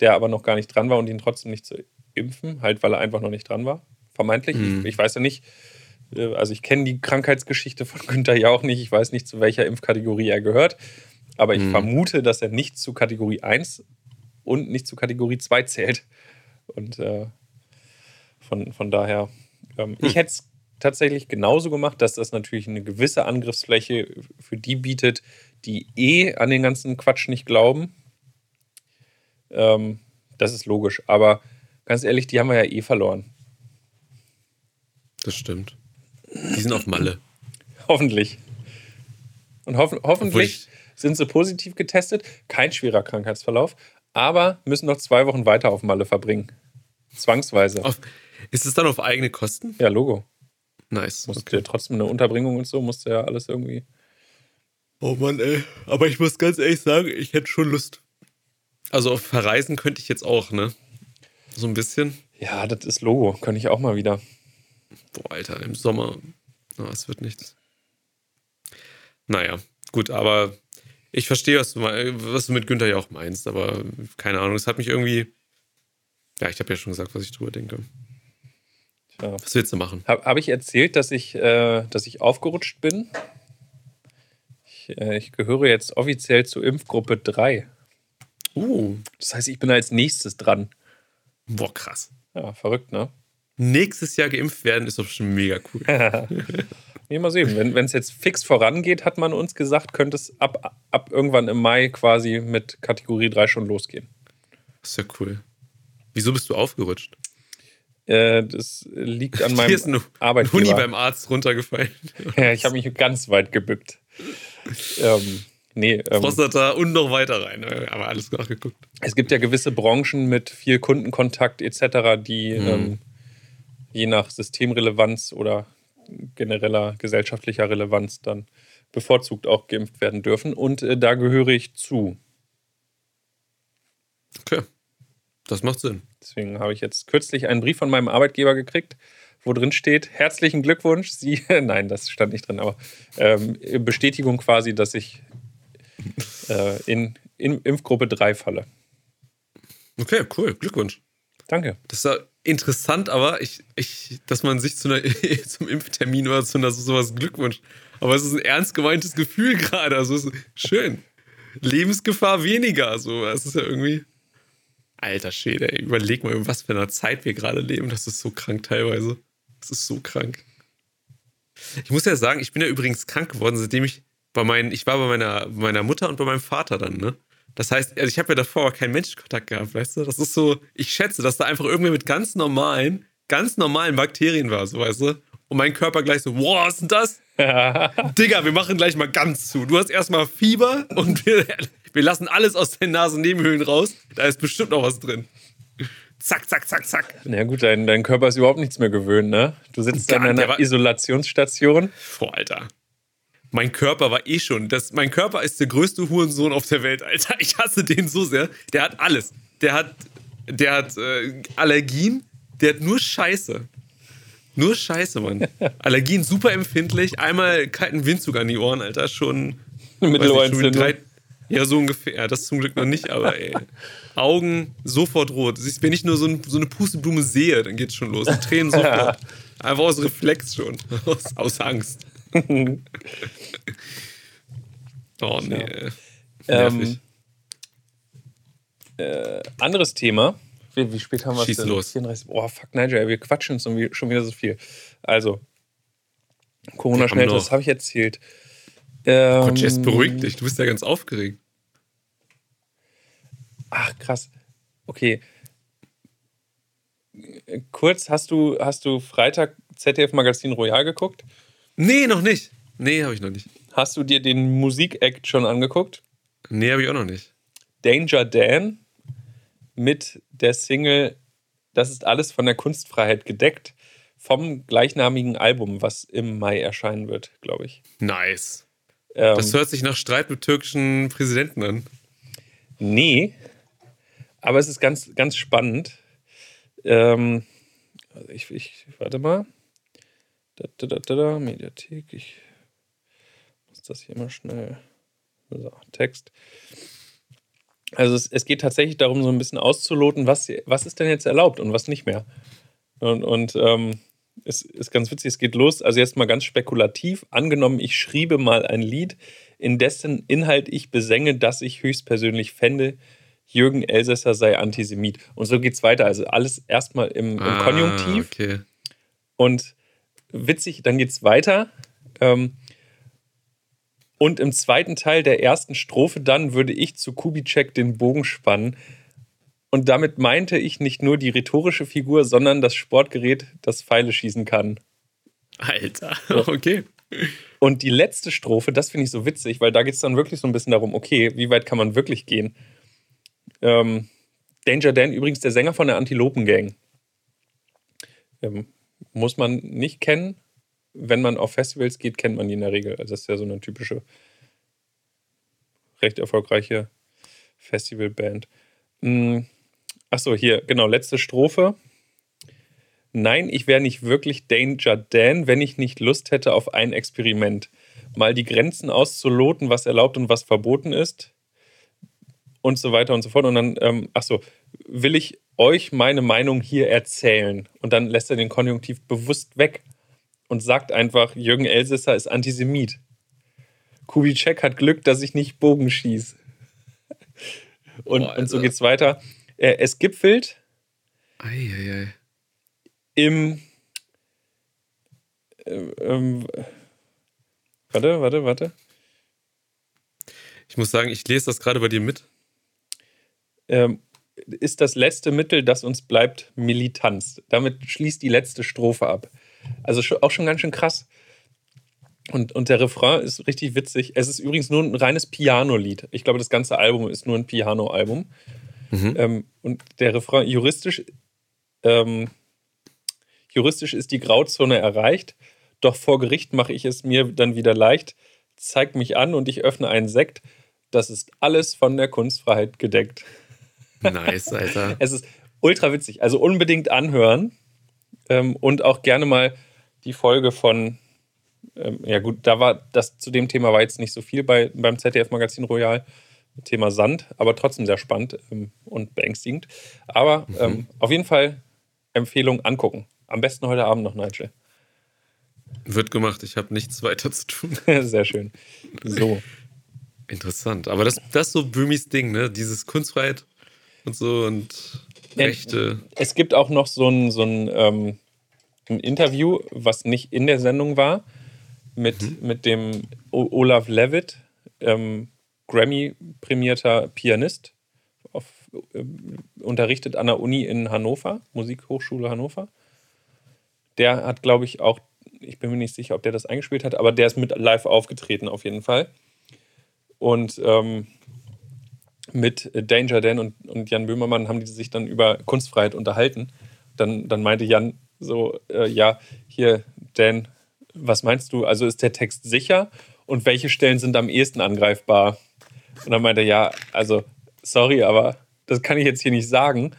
der aber noch gar nicht dran war und ihn trotzdem nicht zu impfen, halt weil er einfach noch nicht dran war. Vermeintlich. Mhm. Ich, ich weiß ja nicht, äh, also ich kenne die Krankheitsgeschichte von Günther ja auch nicht. Ich weiß nicht, zu welcher Impfkategorie er gehört. Aber ich Mhm. vermute, dass er nicht zu Kategorie 1 und nicht zu Kategorie 2 zählt. Und äh, von, von daher, ähm, ich hätte es tatsächlich genauso gemacht, dass das natürlich eine gewisse Angriffsfläche für die bietet, die eh an den ganzen Quatsch nicht glauben. Ähm, das ist logisch. Aber ganz ehrlich, die haben wir ja eh verloren. Das stimmt. Die sind auf Malle. Hoffentlich. Und hoff hoffentlich sind sie positiv getestet. Kein schwerer Krankheitsverlauf. Aber müssen noch zwei Wochen weiter auf Malle verbringen. Zwangsweise. Auf, ist es dann auf eigene Kosten? Ja, Logo. Nice. Musst ja trotzdem eine Unterbringung und so, musst du ja alles irgendwie. Oh Mann, ey. Aber ich muss ganz ehrlich sagen, ich hätte schon Lust. Also auf Verreisen könnte ich jetzt auch, ne? So ein bisschen. Ja, das ist Logo. Könnte ich auch mal wieder. Boah, Alter, im Sommer. Oh, es wird nichts. Naja, gut, aber ich verstehe, was du, was du mit Günther ja auch meinst, aber keine Ahnung, es hat mich irgendwie. Ja, ich habe ja schon gesagt, was ich drüber denke. Tja. Was willst du machen? Habe hab ich erzählt, dass ich, äh, dass ich aufgerutscht bin? Ich, äh, ich gehöre jetzt offiziell zur Impfgruppe 3. Uh, Das heißt, ich bin als nächstes dran. boah, krass. Ja, verrückt, ne? Nächstes Jahr geimpft werden ist doch schon mega cool. Nee, mal sehen. Wenn es jetzt fix vorangeht, hat man uns gesagt, könnte es ab, ab irgendwann im Mai quasi mit Kategorie 3 schon losgehen. Das ist ja cool. Wieso bist du aufgerutscht? Äh, das liegt an meinem Hier ist ein Huni Arbeitgeber. beim Arzt runtergefallen. Ja, ich habe mich ganz weit gebückt. Ähm, nee, ähm, Prostata und noch weiter rein. Aber alles nachgeguckt. es gibt ja gewisse Branchen mit viel Kundenkontakt etc., die Mhm. ähm, je nach Systemrelevanz oder genereller gesellschaftlicher Relevanz dann bevorzugt auch geimpft werden dürfen. Und äh, da gehöre ich zu. Okay. Das macht Sinn. Deswegen habe ich jetzt kürzlich einen Brief von meinem Arbeitgeber gekriegt, wo drin steht: Herzlichen Glückwunsch, Sie. Nein, das stand nicht drin, aber ähm, Bestätigung quasi, dass ich äh, in, in Impfgruppe 3 falle. Okay, cool. Glückwunsch. Danke. Das ist ja interessant, aber ich, ich, dass man sich zu einer, zum Impftermin oder zu einer sowas Glückwunsch. Aber es ist ein ernst gemeintes Gefühl gerade. Also es ist schön. Lebensgefahr weniger. So, es ist ja irgendwie. Alter Schäde, ey. überleg mal, in was für einer Zeit wir gerade leben. Das ist so krank teilweise. Das ist so krank. Ich muss ja sagen, ich bin ja übrigens krank geworden, seitdem ich bei meinen, ich war bei meiner, meiner Mutter und bei meinem Vater dann, ne? Das heißt, also ich habe ja davor auch keinen Menschenkontakt gehabt, weißt du? Das ist so, ich schätze, dass da einfach irgendwer mit ganz normalen, ganz normalen Bakterien war, so weißt du? Und mein Körper gleich so, wow, was ist denn das? Digga, wir machen gleich mal ganz zu. Du hast erstmal Fieber und wir, wir lassen alles aus deinen Nasennebenhöhlen raus. Da ist bestimmt noch was drin. Zack, zack, zack, zack. Na gut, dein, dein Körper ist überhaupt nichts mehr gewöhnt, ne? Du sitzt dann in einer Isolationsstation. Boah, Alter. Mein Körper war eh schon. Das, mein Körper ist der größte Hurensohn auf der Welt, Alter. Ich hasse den so sehr. Der hat alles. Der hat, der hat äh, Allergien. Der hat nur Scheiße. Nur Scheiße, Mann. Allergien super empfindlich. Einmal kalten Windzug an die Ohren, Alter. Schon Mittelohrentzündung. Ja, so ungefähr. Ja, das zum Glück noch nicht, aber ey. Augen sofort rot. Siehst, wenn ich nur so, ein, so eine Pusteblume sehe, dann geht's schon los. Die Tränen sofort. Einfach aus Reflex schon. Aus, aus Angst. oh, nee. ey. Nervig. Ähm, äh, anderes Thema. Wie, wie spät haben wir es Schieß denn? los. 34. Boah, fuck, Nigel, wir quatschen schon wie- schon wieder so viel. Also, Corona-Schnelltest habe ich erzählt. Ähm, Gott, Jess, beruhig dich. Du bist ja ganz aufgeregt. Ach, krass. Okay. Kurz, hast du, hast du Freitag ZDF Magazin Royal geguckt? Nee, noch nicht. Nee, habe ich noch nicht. Hast du dir den Musik-Act schon angeguckt? Nee, habe ich auch noch nicht. Danger Dan mit der Single Das ist alles von der Kunstfreiheit gedeckt vom gleichnamigen Album, was im Mai erscheinen wird, glaube ich. Nice. Ähm, Das hört sich nach Streit mit türkischen Präsidenten an. nee, aber es ist ganz, ganz spannend. Ähm, also ich, ich, warte mal. Da, da, da, da, da, Mediathek. Ich muss das hier mal schnell. So, Text. Also es, es, geht tatsächlich darum, so ein bisschen auszuloten, was, was ist denn jetzt erlaubt und was nicht mehr. Und, und ähm, es ist ganz witzig, es geht los. Also jetzt mal ganz spekulativ. Angenommen, ich schriebe mal ein Lied, in dessen Inhalt ich besänge, dass ich höchstpersönlich fände, Jürgen Elsässer sei Antisemit. Und so geht es weiter. Also alles erstmal im, im ah, Konjunktiv. Okay. Und witzig, dann geht es weiter. Ähm, und im zweiten Teil der ersten Strophe dann würde ich zu Kubitschek den Bogen spannen. Und damit meinte ich nicht nur die rhetorische Figur, sondern das Sportgerät, das Pfeile schießen kann. Alter, okay. Und die letzte Strophe, das finde ich so witzig, weil da geht es dann wirklich so ein bisschen darum, okay, wie weit kann man wirklich gehen? Ähm, Danger Dan, übrigens der Sänger von der Antilopen Gang. Ähm, muss man nicht kennen, wenn man auf Festivals geht, kennt man die in der Regel. Also das ist ja so eine typische, recht erfolgreiche Festivalband. Hm. Achso, hier, genau, letzte Strophe. Nein, ich wäre nicht wirklich Danger Dan, wenn ich nicht Lust hätte auf ein Experiment. Mal die Grenzen auszuloten, was erlaubt und was verboten ist. Und so weiter und so fort. Und dann, ähm, achso, will ich euch meine Meinung hier erzählen. Und dann lässt er den Konjunktiv bewusst weg und sagt einfach, Jürgen Elsässer ist Antisemit. Kubitschek hat Glück, dass ich nicht Bogen schieße. Und, Boah, und so geht's weiter. Äh, es gipfelt Eieiei. im äh, ähm, Warte, warte, warte. Ich muss sagen, ich lese das gerade bei dir mit. Ähm, ist das letzte Mittel, das uns bleibt, Militanz. Damit schließt die letzte Strophe ab. Also auch schon ganz schön krass. Und, und der Refrain ist richtig witzig. Es ist übrigens nur ein reines Piano-Lied. Ich glaube, das ganze Album ist nur ein Piano-Album. Mhm. Ähm, und der Refrain, juristisch, ähm, juristisch ist die Grauzone erreicht, doch vor Gericht mache ich es mir dann wieder leicht. Zeig mich an und ich öffne einen Sekt. Das ist alles von der Kunstfreiheit gedeckt. Nice, Alter. es ist ultra witzig. Also unbedingt anhören. Ähm, und auch gerne mal die Folge von, ähm, ja gut, da war das zu dem Thema war jetzt nicht so viel bei, beim ZDF-Magazin Royal. Thema Sand, aber trotzdem sehr spannend ähm, und beängstigend. Aber mhm. ähm, auf jeden Fall Empfehlung angucken. Am besten heute Abend noch, Nigel. Wird gemacht, ich habe nichts weiter zu tun. sehr schön. So. Interessant. Aber das, das ist so Böhmis Ding, ne? Dieses Kunstfreiheit und so und Rechte. Es gibt auch noch so ein, so ein, ähm, ein Interview, was nicht in der Sendung war, mit, mhm. mit dem o Olaf Levitt, ähm, Grammy-prämierter Pianist, auf, äh, unterrichtet an der Uni in Hannover, Musikhochschule Hannover. Der hat, glaube ich, auch, ich bin mir nicht sicher, ob der das eingespielt hat, aber der ist mit live aufgetreten auf jeden Fall. Und ähm, mit Danger Dan und, und Jan Böhmermann haben die sich dann über Kunstfreiheit unterhalten. Dann, dann meinte Jan so, äh, ja, hier, Dan, was meinst du? Also ist der Text sicher und welche Stellen sind am ehesten angreifbar? Und dann meinte er, ja, also, sorry, aber das kann ich jetzt hier nicht sagen.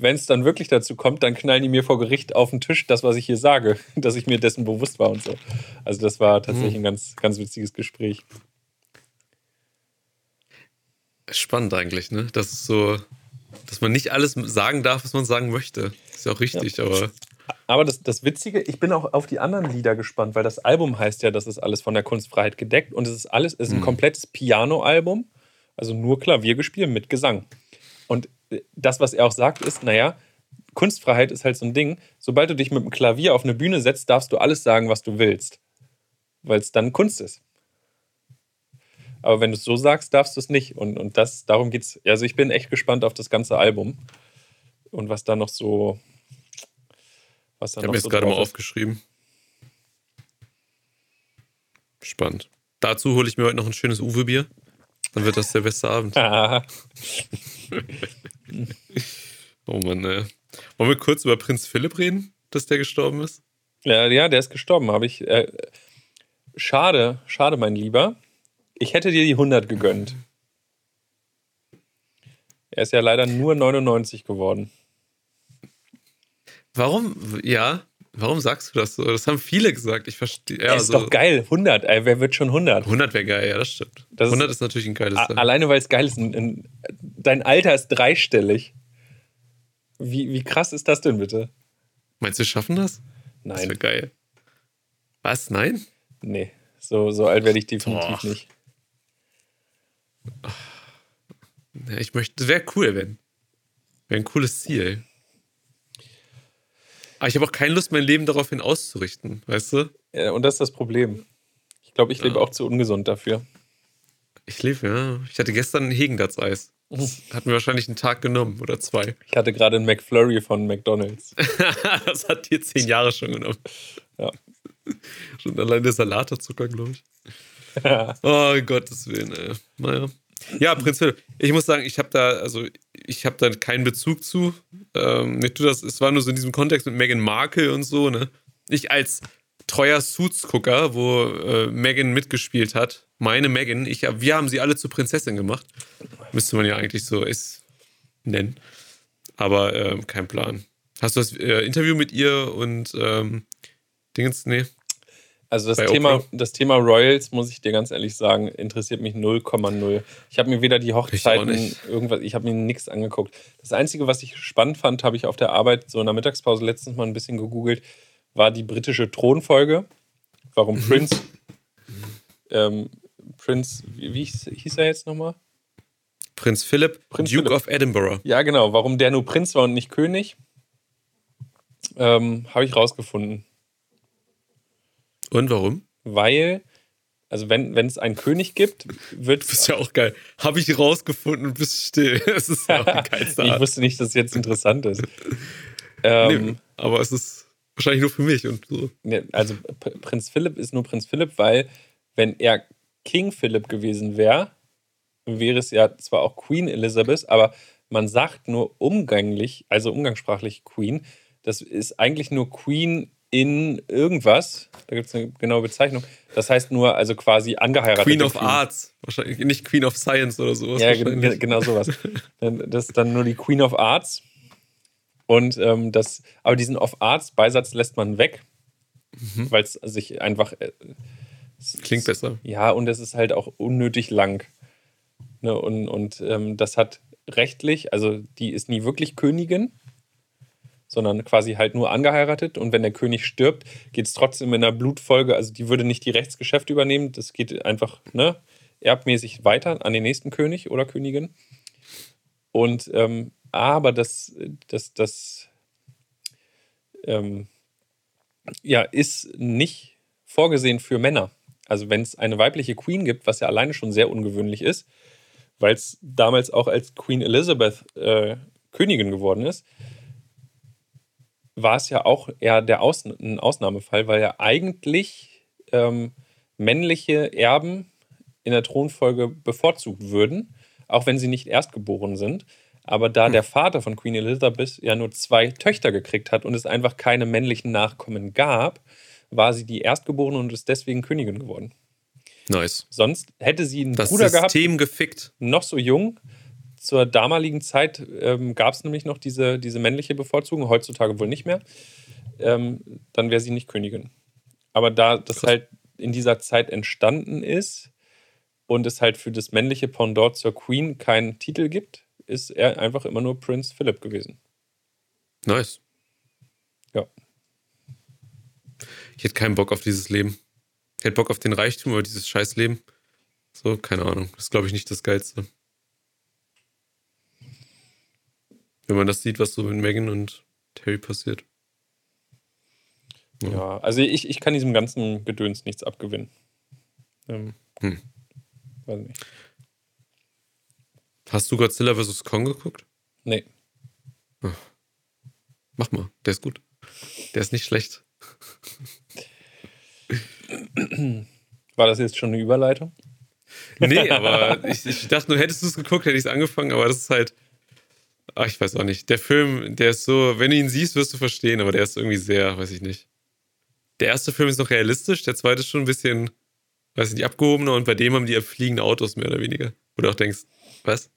Wenn es dann wirklich dazu kommt, dann knallen die mir vor Gericht auf den Tisch das, was ich hier sage, dass ich mir dessen bewusst war und so. Also, das war tatsächlich mhm. ein ganz, ganz witziges Gespräch. Spannend eigentlich, ne? Das ist so, dass man nicht alles sagen darf, was man sagen möchte. Ist ja auch richtig, ja. aber. Aber das, das Witzige, ich bin auch auf die anderen Lieder gespannt, weil das Album heißt ja, das ist alles von der Kunstfreiheit gedeckt und es ist alles, es ist ein mhm. komplettes Piano-Album, also nur Klavier gespielt mit Gesang. Und äh, das, was er auch sagt, ist, naja, Kunstfreiheit ist halt so ein Ding, sobald du dich mit dem Klavier auf eine Bühne setzt, darfst du alles sagen, was du willst, weil es dann Kunst ist. Aber wenn du es so sagst, darfst du es nicht. Und, und das, darum geht's. Also ich bin echt gespannt auf das ganze Album und was da noch so was ich habe mir jetzt gerade mal aufgeschrieben. Spannend. Dazu hole ich mir heute noch ein schönes Uwe-Bier. Dann wird das der beste Abend. oh Mann, ey. Wollen wir kurz über Prinz Philipp reden, dass der gestorben ist? Ja, ja der ist gestorben, habe ich. Äh, schade, schade, mein Lieber. Ich hätte dir die 100 gegönnt. Er ist ja leider nur 99 geworden. Warum, ja, warum sagst du das so? Das haben viele gesagt. Ich verstehe. Ja, ist so. doch geil. 100, ey, wer wird schon 100? 100 wäre geil, ja, das stimmt. Das 100 ist, ist, natürlich ein geiles Zahl. Alleine, weil es geil ist. Ein, ein, dein Alter ist dreistellig. Wie, wie krass ist das denn bitte? Meinst du, wir schaffen das? Nein. Das wäre geil. Was? Nein? Nee, so, so alt werde ich definitiv Doch. nicht. Ja, ich möchte, das wäre cool, wenn. Wäre ein cooles Ziel. Aber ich habe auch keine Lust, mein Leben daraufhin auszurichten, weißt du? Ja, und das ist das Problem. Ich glaube, ich lebe Ja. auch zu ungesund dafür. Ich lebe, ja. Ich hatte gestern ein Hegendatz-Eis. Das hat mir wahrscheinlich einen Tag genommen oder zwei. Ich hatte gerade einen McFlurry von McDonalds. das hat dir zehn Jahre schon genommen. Ja. Schon allein der Salat hat Zucker, glaube ich. Oh Gottes Willen, ey. Naja. Ja, Prinz ich muss sagen, ich habe da, also ich habe da keinen Bezug zu. Ähm, mir tut das, es war nur so in diesem Kontext mit Meghan Markle und so, ne? Ich als treuer Suits-Gucker, wo äh, Meghan mitgespielt hat, meine Meghan, ich, wir haben sie alle zur Prinzessin gemacht. Müsste man ja eigentlich so ist, nennen. Aber ähm, kein Plan. Hast du das äh, Interview mit ihr und ähm, Dingens? Nee. Also das Bei Thema, Oprah? das Thema Royals, muss ich dir ganz ehrlich sagen, interessiert mich 0,0. Ich habe mir weder die Hochzeiten, nicht. irgendwas, ich habe mir nichts angeguckt. Das Einzige, was ich spannend fand, habe ich auf der Arbeit so in der Mittagspause letztens mal ein bisschen gegoogelt, war die britische Thronfolge. Warum Mhm. Prince, ähm, Prince, wie, wie hieß, er jetzt nochmal? Prinz Philipp, Prinz Duke Philipp. of Edinburgh. Ja, genau, warum der nur Prinz war und nicht König, ähm, habe ich rausgefunden. Und warum? Weil, also wenn, wenn es einen König gibt, wird Das ist ja auch geil. Habe ich rausgefunden und bist still. Das ist ja auch geilste ich Art. wusste nicht, dass es jetzt interessant ist. Ähm, nee, aber es ist wahrscheinlich nur für mich und so. also Prinz Philipp ist nur Prinz Philipp, weil wenn er King Philipp gewesen wäre, wäre es ja zwar auch Queen Elizabeth, aber man sagt nur umgänglich, also umgangssprachlich Queen. Das ist eigentlich nur Queen in irgendwas. Da gibt es eine genaue Bezeichnung. Das heißt nur, also quasi angeheiratet. Queen of Arts. Wahrscheinlich nicht Queen of Science oder sowas. Ja, genau sowas. Das ist dann nur die Queen of Arts. Und ähm, das, aber diesen of Arts Beisatz lässt man weg, weil es sich einfach. Äh, Mhm. Klingt besser. Ja, und es ist halt auch unnötig lang. Ne, und und ähm, das hat rechtlich, also die ist nie wirklich Königin, sondern quasi halt nur angeheiratet. Und wenn der König stirbt, geht es trotzdem in der Blutfolge. Also die würde nicht die Rechtsgeschäfte übernehmen. Das geht einfach ne, erbmäßig weiter an den nächsten König oder Königin. Und ähm, aber das, das, das ähm, ja, ist nicht vorgesehen für Männer. Also wenn es eine weibliche Queen gibt, was ja alleine schon sehr ungewöhnlich ist, weil es damals auch als Queen Elizabeth äh, Königin geworden ist, war es ja auch eher der Aus ein Ausnahmefall, weil ja eigentlich ähm, männliche Erben in der Thronfolge bevorzugt würden, auch wenn sie nicht erstgeboren sind. Aber da der Vater von Queen Elizabeth ja nur zwei Töchter gekriegt hat und es einfach keine männlichen Nachkommen gab, war sie die Erstgeborene und ist deswegen Königin geworden. Nice. Sonst hätte sie einen Das Bruder gehabt, System gefickt. noch so jung. Zur damaligen Zeit ähm, gab es nämlich noch diese, diese männliche Bevorzugung, heutzutage wohl nicht mehr. Ähm, dann wäre sie nicht Königin. Aber da das Krass. halt in dieser Zeit entstanden ist und es halt für das männliche Pendant zur Queen keinen Titel gibt, ist er einfach immer nur Prinz Philip gewesen. Nice. Ja. Ich hätte keinen Bock auf dieses Leben. Ich hätte Bock auf den Reichtum, aber dieses Scheißleben. So, keine Ahnung. Das ist, glaube ich, nicht das Geilste. Wenn man das sieht, was so mit Megan und Terry passiert. Ja. Ja, also ich, ich kann diesem ganzen Gedöns nichts abgewinnen. Ähm, Hm. Weiß nicht. Hast du Godzilla vs. Kong geguckt? Nee. Mach mal, der ist gut. Der ist nicht schlecht. War das jetzt schon eine Überleitung? Nee, aber ich, ich dachte nur, hättest du es geguckt, hätte ich es angefangen, aber das ist halt. Ach, ich weiß auch nicht. Der Film, der ist so, wenn du ihn siehst, wirst du verstehen, aber der ist irgendwie sehr, weiß ich nicht. Der erste Film ist noch realistisch, der zweite ist schon ein bisschen, weiß ich nicht, abgehobener und bei dem haben die ja fliegende Autos mehr oder weniger. Wo du auch denkst, was?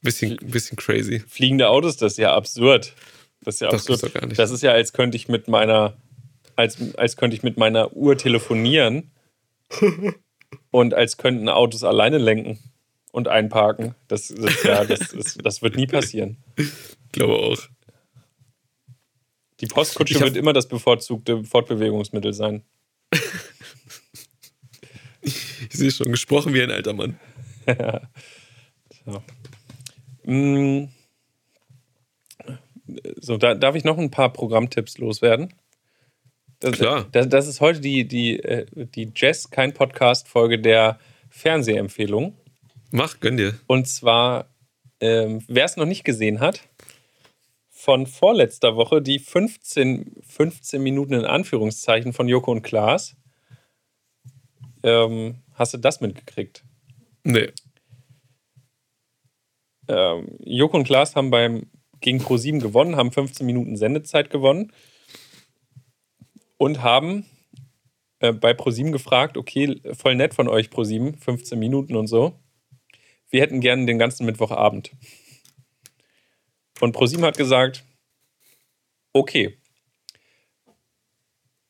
Bisschen, bisschen crazy. Fliegende Autos, das ist ja absurd. Das ist ja Das absurd. doch gar nicht. Das ist ja, als könnte ich mit meiner, als, als könnte ich mit meiner Uhr telefonieren und als könnten Autos alleine lenken. Und einparken. Das, das, ja, das, ist, das wird nie passieren. Ich glaube auch. Die Postkutsche wird immer das bevorzugte Fortbewegungsmittel sein. ich sehe schon, gesprochen wie ein alter Mann. so. Mm. so, da darf ich noch ein paar Programmtipps loswerden. Das, Klar. Das, das, ist heute die, die, äh, die Jazz, kein Podcast-Folge der Fernsehempfehlung. Mach, gönn dir. Und zwar, ähm, wer es noch nicht gesehen hat, von vorletzter Woche die 15, 15 Minuten in Anführungszeichen von Joko und Klaas. Ähm, hast du das mitgekriegt? Nee. Ähm, Joko und Klaas haben beim gegen Pro7 gewonnen, haben 15 Minuten Sendezeit gewonnen und haben äh, bei Pro7 gefragt, okay, voll nett von euch Pro7, 15 Minuten und so. Wir hätten gerne den ganzen Mittwochabend. Und ProSieben hat gesagt, okay.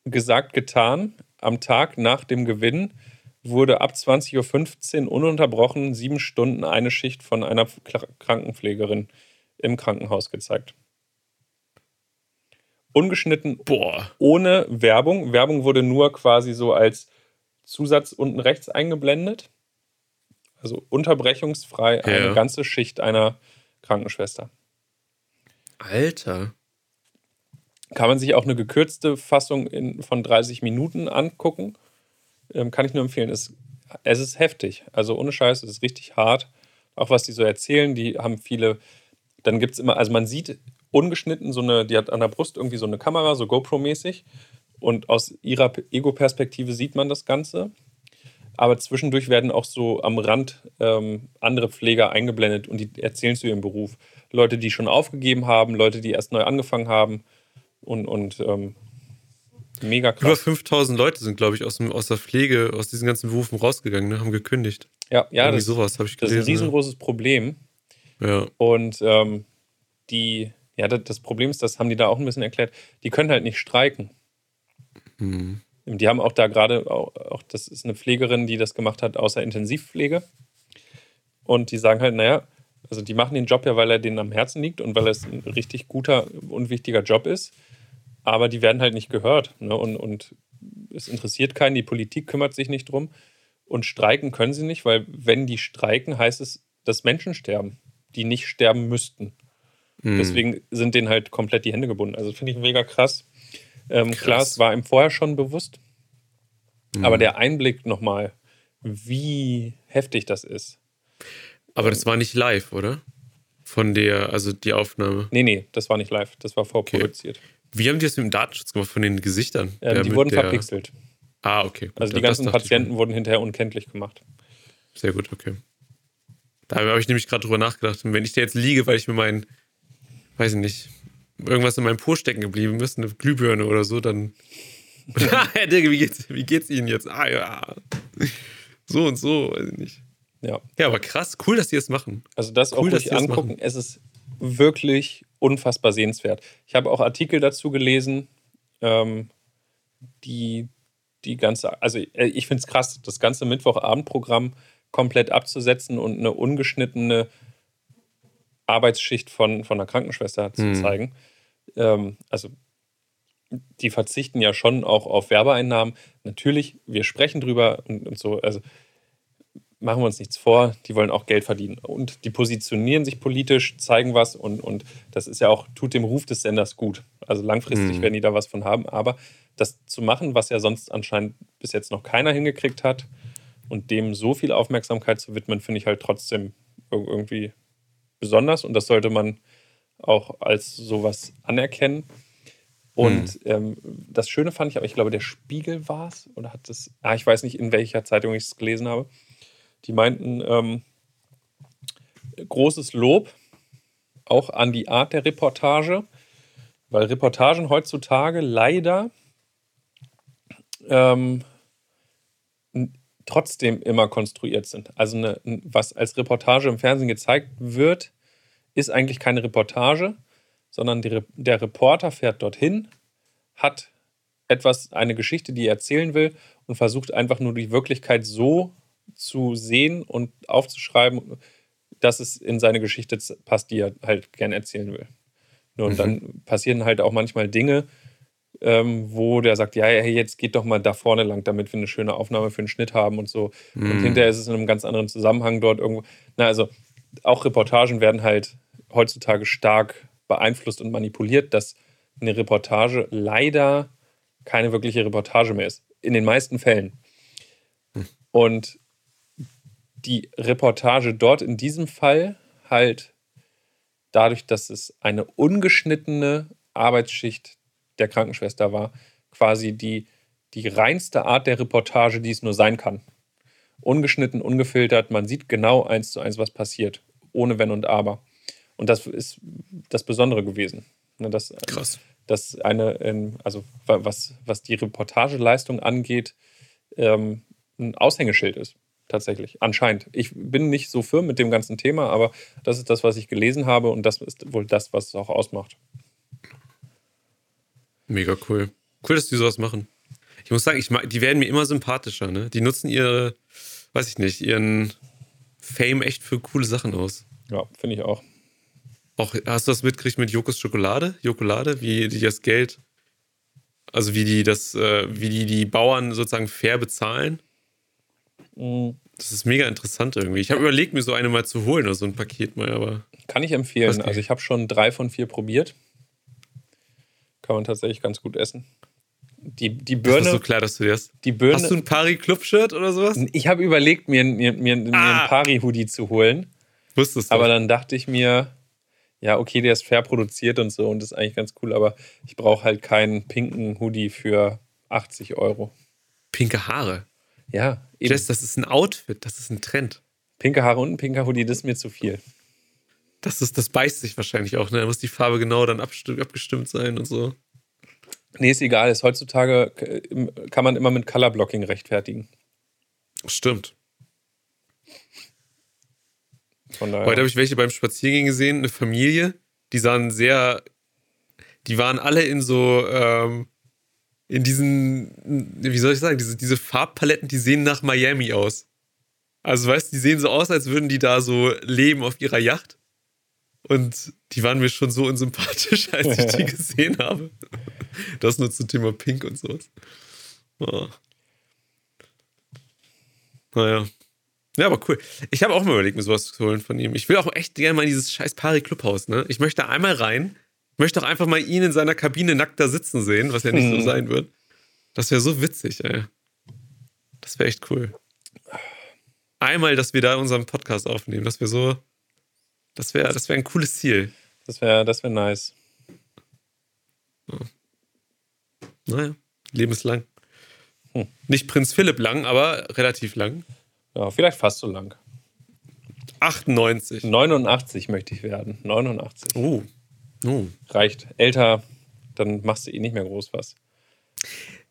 Gesagt, getan. Am Tag nach dem Gewinn wurde ab 20.15 Uhr ununterbrochen sieben Stunden eine Schicht von einer Krankenpflegerin im Krankenhaus gezeigt. Ungeschnitten, Boah. ohne Werbung. Werbung wurde nur quasi so als Zusatz unten rechts eingeblendet. Also unterbrechungsfrei ja. eine ganze Schicht einer Krankenschwester. Alter. Kann man sich auch eine gekürzte Fassung in, von 30 Minuten angucken. Ähm, kann ich nur empfehlen. Es, es ist heftig. Also ohne Scheiß, es ist richtig hart. Auch was die so erzählen, die haben viele. Dann gibt es immer, also man sieht ungeschnitten so eine, die hat an der Brust irgendwie so eine Kamera, so GoPro-mäßig. Und aus ihrer Ego-Perspektive sieht man das Ganze. Aber zwischendurch werden auch so am Rand ähm, andere Pfleger eingeblendet und die erzählen zu ihrem Beruf. Leute, die schon aufgegeben haben, Leute, die erst neu angefangen haben und, und ähm, mega krass. Über 5000 Leute sind, glaube ich, aus, dem, aus der Pflege, aus diesen ganzen Berufen rausgegangen, ne? haben gekündigt. Ja, ja das, sowas habe ich gelesen. Das ist ein riesengroßes ja. Problem. Ja. Und ähm, die, ja, das, das, Problem ist, das haben die da auch ein bisschen erklärt, die können halt nicht streiken. Mhm. Die haben auch da gerade, auch, auch, das ist eine Pflegerin, die das gemacht hat, außer Intensivpflege. Und die sagen halt, naja, also die machen den Job ja, weil er denen am Herzen liegt und weil es ein richtig guter und wichtiger Job ist. Aber die werden halt nicht gehört. Ne? Und, und es interessiert keinen, die Politik kümmert sich nicht drum. Und streiken können sie nicht, weil wenn die streiken, heißt es, dass Menschen sterben, die nicht sterben müssten. Mhm. Deswegen sind denen halt komplett die Hände gebunden. Also finde ich mega krass. Ähm, klar, es war ihm vorher schon bewusst. Mhm. Aber der Einblick nochmal, wie heftig das ist. Aber das war nicht live, oder? Von der, also die Aufnahme. Nee, nee, das war nicht live. Das war vorproduziert. Okay. Wie haben die das mit dem Datenschutz gemacht, von den Gesichtern? Ähm, die wurden der... verpixelt. Ah, okay. Gut. Also die ganzen Patienten wurden hinterher unkenntlich gemacht. Sehr gut, okay. Da habe ich nämlich gerade drüber nachgedacht. wenn ich da jetzt liege, weil ich mir meinen, weiß ich nicht, irgendwas in meinem Po stecken geblieben ist, eine Glühbirne oder so, dann. Herr Digga, wie geht's, wie geht's Ihnen jetzt? Ah ja. So und so, weiß ich nicht. Ja. Ja, aber krass, cool, dass die es machen. Also das cool, auch ruhig angucken. Es ist wirklich unfassbar sehenswert. Ich habe auch Artikel dazu gelesen, ähm, die die ganze, also äh, ich finde es krass, das ganze Mittwochabendprogramm komplett abzusetzen und eine ungeschnittene Arbeitsschicht von, von einer Krankenschwester zu mhm. zeigen. Ähm, also die verzichten ja schon auch auf Werbeeinnahmen. Natürlich, wir sprechen drüber und, und, so. Also machen wir uns nichts vor, die wollen auch Geld verdienen. Und die positionieren sich politisch, zeigen was und, und das ist ja auch, tut dem Ruf des Senders gut. Also langfristig mhm. werden die da was von haben. Aber das zu machen, was ja sonst anscheinend bis jetzt noch keiner hingekriegt hat und dem so viel Aufmerksamkeit zu widmen, finde ich halt trotzdem irgendwie besonders und das sollte man auch als sowas anerkennen. Und mhm. ähm, das Schöne fand ich, aber ich glaube, der Spiegel war es, oder hat das, ah, ich weiß nicht, in welcher Zeitung ich es gelesen habe. Die meinten, ähm, großes Lob auch an die Art der Reportage, weil Reportagen heutzutage leider ähm, trotzdem immer konstruiert sind. Also eine, was als Reportage im Fernsehen gezeigt wird, ist eigentlich keine Reportage, sondern die, der Reporter fährt dorthin, hat etwas, eine Geschichte, die er erzählen will und versucht einfach nur die Wirklichkeit so zu sehen und aufzuschreiben, dass es in seine Geschichte passt, die er halt gern erzählen will. Und mhm. dann passieren halt auch manchmal Dinge, ähm, wo der sagt, ja, hey, jetzt geht doch mal da vorne lang, damit wir eine schöne Aufnahme für einen Schnitt haben und so. Mhm. Und hinterher ist es in einem ganz anderen Zusammenhang dort irgendwo. Na, also auch Reportagen werden halt heutzutage stark beeinflusst und manipuliert, dass eine Reportage leider keine wirkliche Reportage mehr ist. In den meisten Fällen. Hm. Und die Reportage dort in diesem Fall halt dadurch, dass es eine ungeschnittene Arbeitsschicht der Krankenschwester war, quasi die, die reinste Art der Reportage, die es nur sein kann. Ungeschnitten, ungefiltert, man sieht genau eins zu eins, was passiert, ohne Wenn und Aber. Und das ist das Besondere gewesen. Ne, das, Krass. Das eine, also was, was die Reportageleistung angeht, ähm, ein Aushängeschild ist tatsächlich. Anscheinend. Ich bin nicht so firm mit dem ganzen Thema, aber das ist das, was ich gelesen habe und das ist wohl das, was es auch ausmacht. Mega cool. Cool, dass die sowas machen. Ich muss sagen, ich mag, die werden mir immer sympathischer, ne? Die nutzen ihre, weiß ich nicht, ihren Fame echt für coole Sachen aus. Ja, finde ich auch. Auch, hast du das mitgekriegt mit Jokos Schokolade? Jokolade, wie die das Geld, also wie die das, äh, wie die die Bauern sozusagen fair bezahlen? Mhm. Das ist mega interessant irgendwie. Ich habe überlegt, mir so eine mal zu holen oder so ein Paket mal, aber. Kann ich empfehlen. Also ich habe schon drei von vier probiert. Kann man tatsächlich ganz gut essen. Die, die Birne. Das ist so klar, dass du das. Die Birne, Hast du ein Pari-Club-Shirt oder sowas? Ich habe überlegt, mir, mir, mir, mir ah. einen Pari-Hoodie zu holen. Wusstest du. Aber dann dachte ich mir, ja, okay, der ist fair produziert und so und das ist eigentlich ganz cool, aber ich brauche halt keinen pinken Hoodie für 80 Euro. Pinke Haare? Ja, eben. Jess, das ist ein Outfit, das ist ein Trend. Pinke Haare und ein pinker Hoodie, das ist mir zu viel. Das, ist, das beißt sich wahrscheinlich auch, ne? Da muss die Farbe genau dann abgestimmt sein und so. Nee, ist egal. Ist heutzutage kann man immer mit Colorblocking rechtfertigen. Stimmt. Heute habe ich welche beim Spaziergehen gesehen, eine Familie, die sahen sehr, die waren alle in so, ähm, in diesen, wie soll ich sagen, diese, diese Farbpaletten, die sehen nach Miami aus. Also weißt du, die sehen so aus, als würden die da so leben auf ihrer Yacht. Und die waren mir schon so unsympathisch, als ich die gesehen habe. Das nur zum Thema Pink und sowas. Oh. Naja. Ja, aber cool. Ich habe auch mal überlegt, mir sowas zu holen von ihm. Ich will auch echt gerne mal in dieses scheiß Pari-Clubhaus, ne? Ich möchte einmal rein, möchte auch einfach mal ihn in seiner Kabine nackt da sitzen sehen, was ja nicht mhm. so sein wird. Das wäre so witzig, ey. Das wäre echt cool. Einmal, dass wir da unseren Podcast aufnehmen, dass wir so. Das wäre das wär ein cooles Ziel. Das wäre das wär nice. Ja. Naja, lebenslang. Hm. Nicht Prinz Philipp lang, aber relativ lang. Ja, vielleicht fast so lang. 98. 89 möchte ich werden. 89. Oh. oh. Reicht. Älter, dann machst du eh nicht mehr groß was.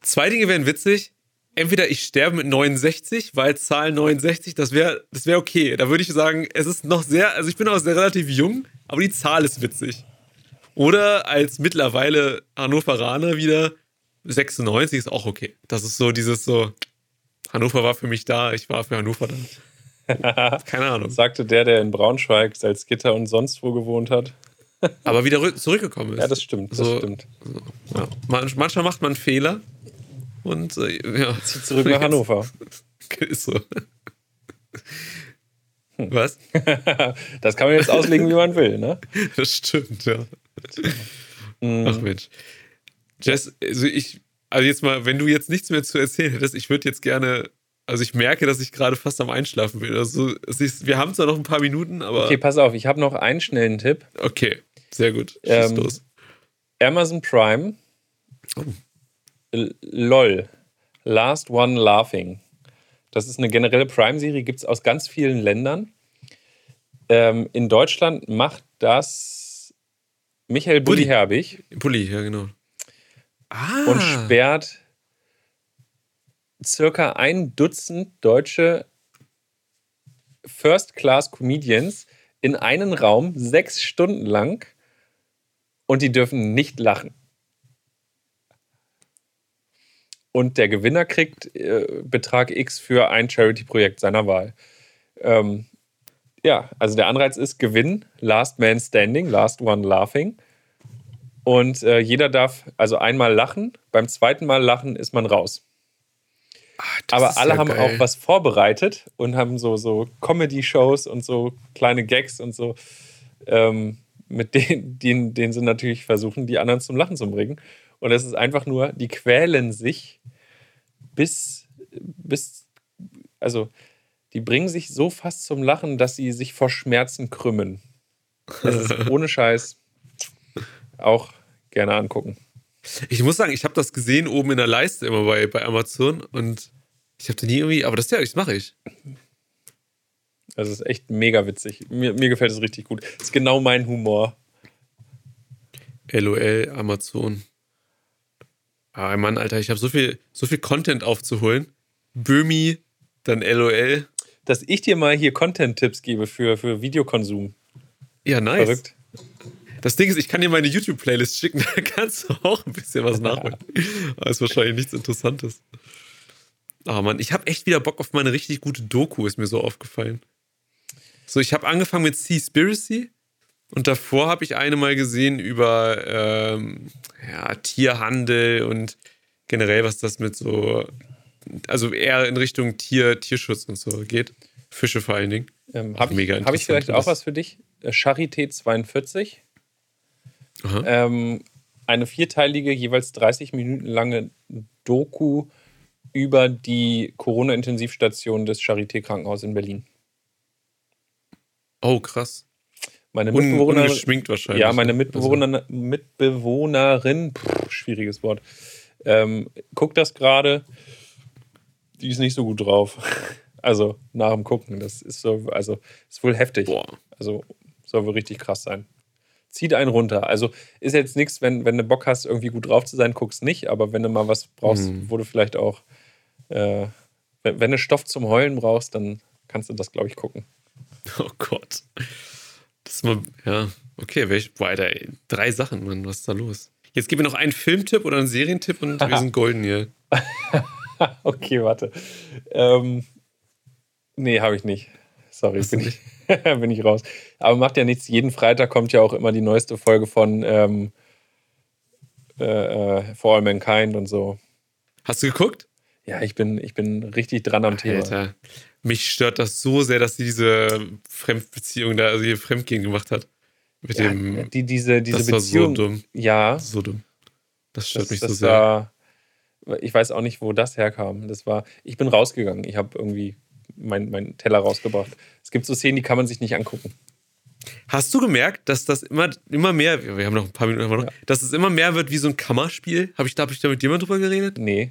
Zwei Dinge wären witzig. Entweder ich sterbe mit 69, weil Zahl 69, das wäre das wär okay. Da würde ich sagen, es ist noch sehr, also ich bin auch sehr relativ jung, aber die Zahl ist witzig. Oder als mittlerweile Hannoveraner wieder 96 ist auch okay. Das ist so dieses so, Hannover war für mich da, ich war für Hannover da. Keine Ahnung. Sagte der, der in Braunschweig, Salzgitter und sonst wo gewohnt hat. Aber wieder zurückgekommen ist. Ja, das stimmt. Das so, stimmt. So, ja. manchmal macht man Fehler und äh, ja. Zieht zurück nach Hannover. ist so. Hm. Was? das kann man jetzt auslegen, wie man will, ne? Das stimmt, ja. Mhm. Ach Mensch. Jess, also ich also jetzt mal, wenn du jetzt nichts mehr zu erzählen hättest, ich würde jetzt gerne, also ich merke, dass ich gerade fast am Einschlafen bin. Also ist, wir haben zwar noch ein paar Minuten, aber. Okay, pass auf, ich habe noch einen schnellen Tipp. Okay, sehr gut. Schieß ähm, los. Amazon Prime. Oh. LOL. Last One Laughing. Das ist eine generelle Prime-Serie, gibt es aus ganz vielen Ländern. Ähm, in Deutschland macht das Michael Bulli Herbig. Bulli, ja, genau ah. und sperrt circa ein Dutzend deutsche First-Class-Comedians in einen Raum sechs Stunden lang und die dürfen nicht lachen. und der Gewinner kriegt äh, Betrag X für ein Charity-Projekt seiner Wahl. Ähm, ja, also der Anreiz ist Gewinn, Last Man Standing, Last One Laughing. Und äh, jeder darf also einmal lachen, beim zweiten Mal lachen ist man raus. Ach, Aber alle ja haben geil. auch was vorbereitet und haben so, so Comedy-Shows und so kleine Gags und so, ähm, mit denen, denen, denen sie natürlich versuchen, die anderen zum Lachen zu bringen. Und es ist einfach nur, die quälen sich bis, bis, also die bringen sich so fast zum Lachen, dass sie sich vor Schmerzen krümmen. Das ist ohne Scheiß auch gerne angucken. Ich muss sagen, ich habe das gesehen oben in der Leiste immer bei, bei Amazon und ich habe da nie irgendwie, aber das, ja, das mache ich. Das ist echt mega witzig. Mir, mir gefällt es richtig gut. Das ist genau mein Humor. LOL, Amazon. Ah, Mann, Alter, ich habe so viel, so viel Content aufzuholen. Böhmi, dann LOL. Dass ich dir mal hier Content-Tipps gebe für, für Videokonsum. Ja, nice. Verrückt. Das Ding ist, ich kann dir meine YouTube-Playlist schicken, da kannst du auch ein bisschen was nachholen. Aber ist wahrscheinlich nichts Interessantes. Aber oh Mann, ich habe echt wieder Bock auf meine richtig gute Doku, ist mir so aufgefallen. So, ich habe angefangen mit Seaspiracy und davor habe ich eine mal gesehen über ähm, ja, Tierhandel und generell, was das mit so, also eher in Richtung Tier, Tierschutz und so geht. Fische vor allen Dingen. Ähm, habe ich, hab ich vielleicht auch was für dich? Äh, Charité 42. Ähm, eine vierteilige, jeweils 30 Minuten lange Doku über die Corona-Intensivstation des Charité-Krankenhauses in Berlin. Oh, krass. Meine Mitbewohnerin. Ungeschminkt wahrscheinlich. Ja, meine Mitbewohnerin, also. Mitbewohnerin pff, schwieriges Wort, ähm, guckt das gerade. Die ist nicht so gut drauf. Also nach dem Gucken. Das ist so, also ist wohl heftig. Boah. Also soll wohl richtig krass sein. Zieht einen runter. Also ist jetzt nichts, wenn, wenn du Bock hast, irgendwie gut drauf zu sein, guckst nicht. Aber wenn du mal was brauchst, mhm. wo du vielleicht auch, äh, wenn, wenn du Stoff zum Heulen brauchst, dann kannst du das, glaube ich, gucken. Oh Gott. Das ist mal, ja, okay, welch, boah, Alter, ey, drei Sachen, Mann, was ist da los? Jetzt gib mir noch einen Filmtipp oder einen Serientipp und wir sind golden hier. okay, warte. Ähm, nee, habe ich nicht. Sorry, bin ich, bin ich raus. Aber macht ja nichts. Jeden Freitag kommt ja auch immer die neueste Folge von ähm, äh, äh, For All Mankind und so. Hast du geguckt? Ja, ich bin, ich bin richtig dran am Thema. Alter, mich stört das so sehr, dass sie diese Fremdbeziehung da, also ihr Fremdgehen gemacht hat. Mit ja, dem. Die, diese diese das Beziehung. War so dumm. Ja. So dumm. Das stört das, mich so sehr. War, ich weiß auch nicht, wo das herkam. Das war, ich bin rausgegangen. Ich habe irgendwie meinen mein Teller rausgebracht. Es gibt so Szenen, die kann man sich nicht angucken. Hast du gemerkt, dass das immer, immer mehr, wir haben noch ein paar Minuten, noch, ja. dass es immer mehr wird wie so ein Kammerspiel? Habe ich, hab ich da mit jemand drüber geredet? Nee.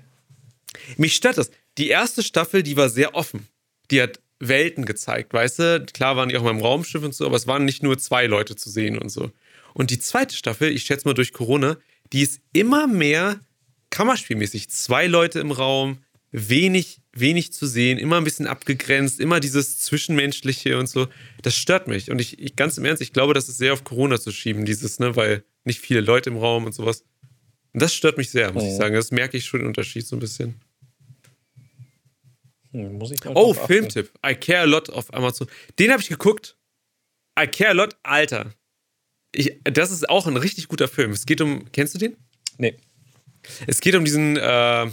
Mich stört das. Die erste Staffel, die war sehr offen die hat Welten gezeigt, weißt du? Klar waren die auch mal im Raumschiff und so, aber es waren nicht nur zwei Leute zu sehen und so. Und die zweite Staffel, ich schätze mal durch Corona, die ist immer mehr Kammerspielmäßig. Zwei Leute im Raum, wenig, wenig zu sehen, immer ein bisschen abgegrenzt, immer dieses Zwischenmenschliche und so. Das stört mich. Und ich, ich ganz im Ernst, ich glaube, das ist sehr auf Corona zu schieben, dieses, ne, weil nicht viele Leute im Raum und sowas. Und das stört mich sehr, muss oh. ich sagen. Das merke ich schon den Unterschied so ein bisschen. Hm, muss ich oh, Filmtipp. I Care a Lot auf Amazon. Den habe ich geguckt. I Care a Lot, Alter. Ich, das ist auch ein richtig guter Film. Es geht um. Kennst du den? Nee. Es geht um diesen äh,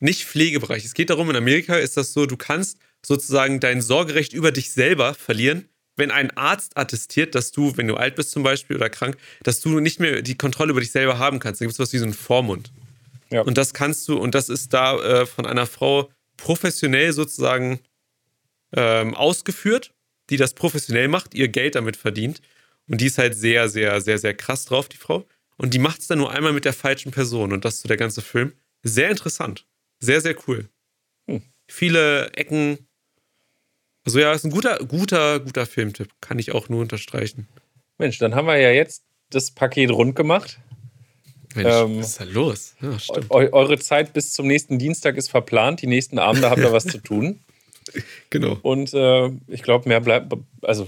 Nicht-Pflegebereich. Es geht darum, in Amerika ist das so, du kannst sozusagen dein Sorgerecht über dich selber verlieren, wenn ein Arzt attestiert, dass du, wenn du alt bist zum Beispiel oder krank, dass du nicht mehr die Kontrolle über dich selber haben kannst. Da gibt es was wie so einen Vormund. Ja. Und das kannst du, und das ist da äh, von einer Frau professionell sozusagen ähm, ausgeführt, die das professionell macht, ihr Geld damit verdient. Und die ist halt sehr, sehr, sehr, sehr krass drauf, die Frau. Und die macht es dann nur einmal mit der falschen Person. Und das ist so der ganze Film. Sehr interessant. Sehr, sehr cool. Hm. Viele Ecken. Also ja, ist ein guter, guter, guter Filmtipp. Kann ich auch nur unterstreichen. Mensch, dann haben wir ja jetzt das Paket rund gemacht. Mensch, ähm, was ist da los? Ja, eu eure Zeit bis zum nächsten Dienstag ist verplant. Die nächsten Abende habt ihr was zu tun. Genau. Und äh, ich glaube, mehr bleibt, also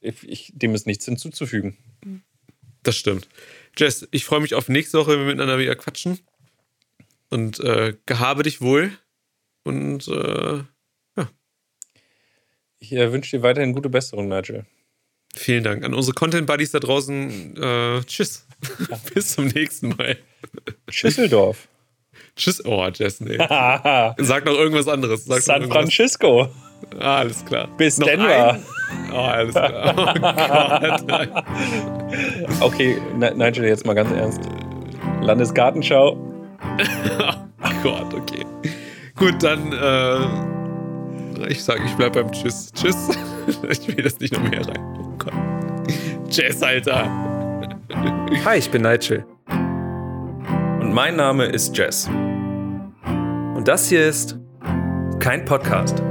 ich, ich, dem ist nichts hinzuzufügen. Das stimmt. Jess, ich freue mich auf nächste Woche, wenn wir miteinander wieder quatschen. Und äh, gehabe dich wohl. Und äh, ja. Ich äh, wünsche dir weiterhin gute Besserung, Nigel. Vielen Dank. An unsere Content-Buddies da draußen, äh, tschüss. Bis zum nächsten Mal. Tschüsseldorf. Tschüss. Oh, Jess, nee. Sag noch irgendwas anderes. Sag San irgendwas. Francisco. Ah, alles klar. Bis Noch Denver. Oh, alles klar. Oh Gott. Okay, Ni- Nigel, jetzt mal ganz ernst. Landesgartenschau. Oh Gott, okay. Gut, dann, äh, ich sag, ich bleib beim Tschüss. Tschüss. Ich will das nicht noch mehr rein. Oh Gott. Tschüss, Alter. Hi, ich bin Nigel. Und mein Name ist Jess. Und das hier ist kein Podcast.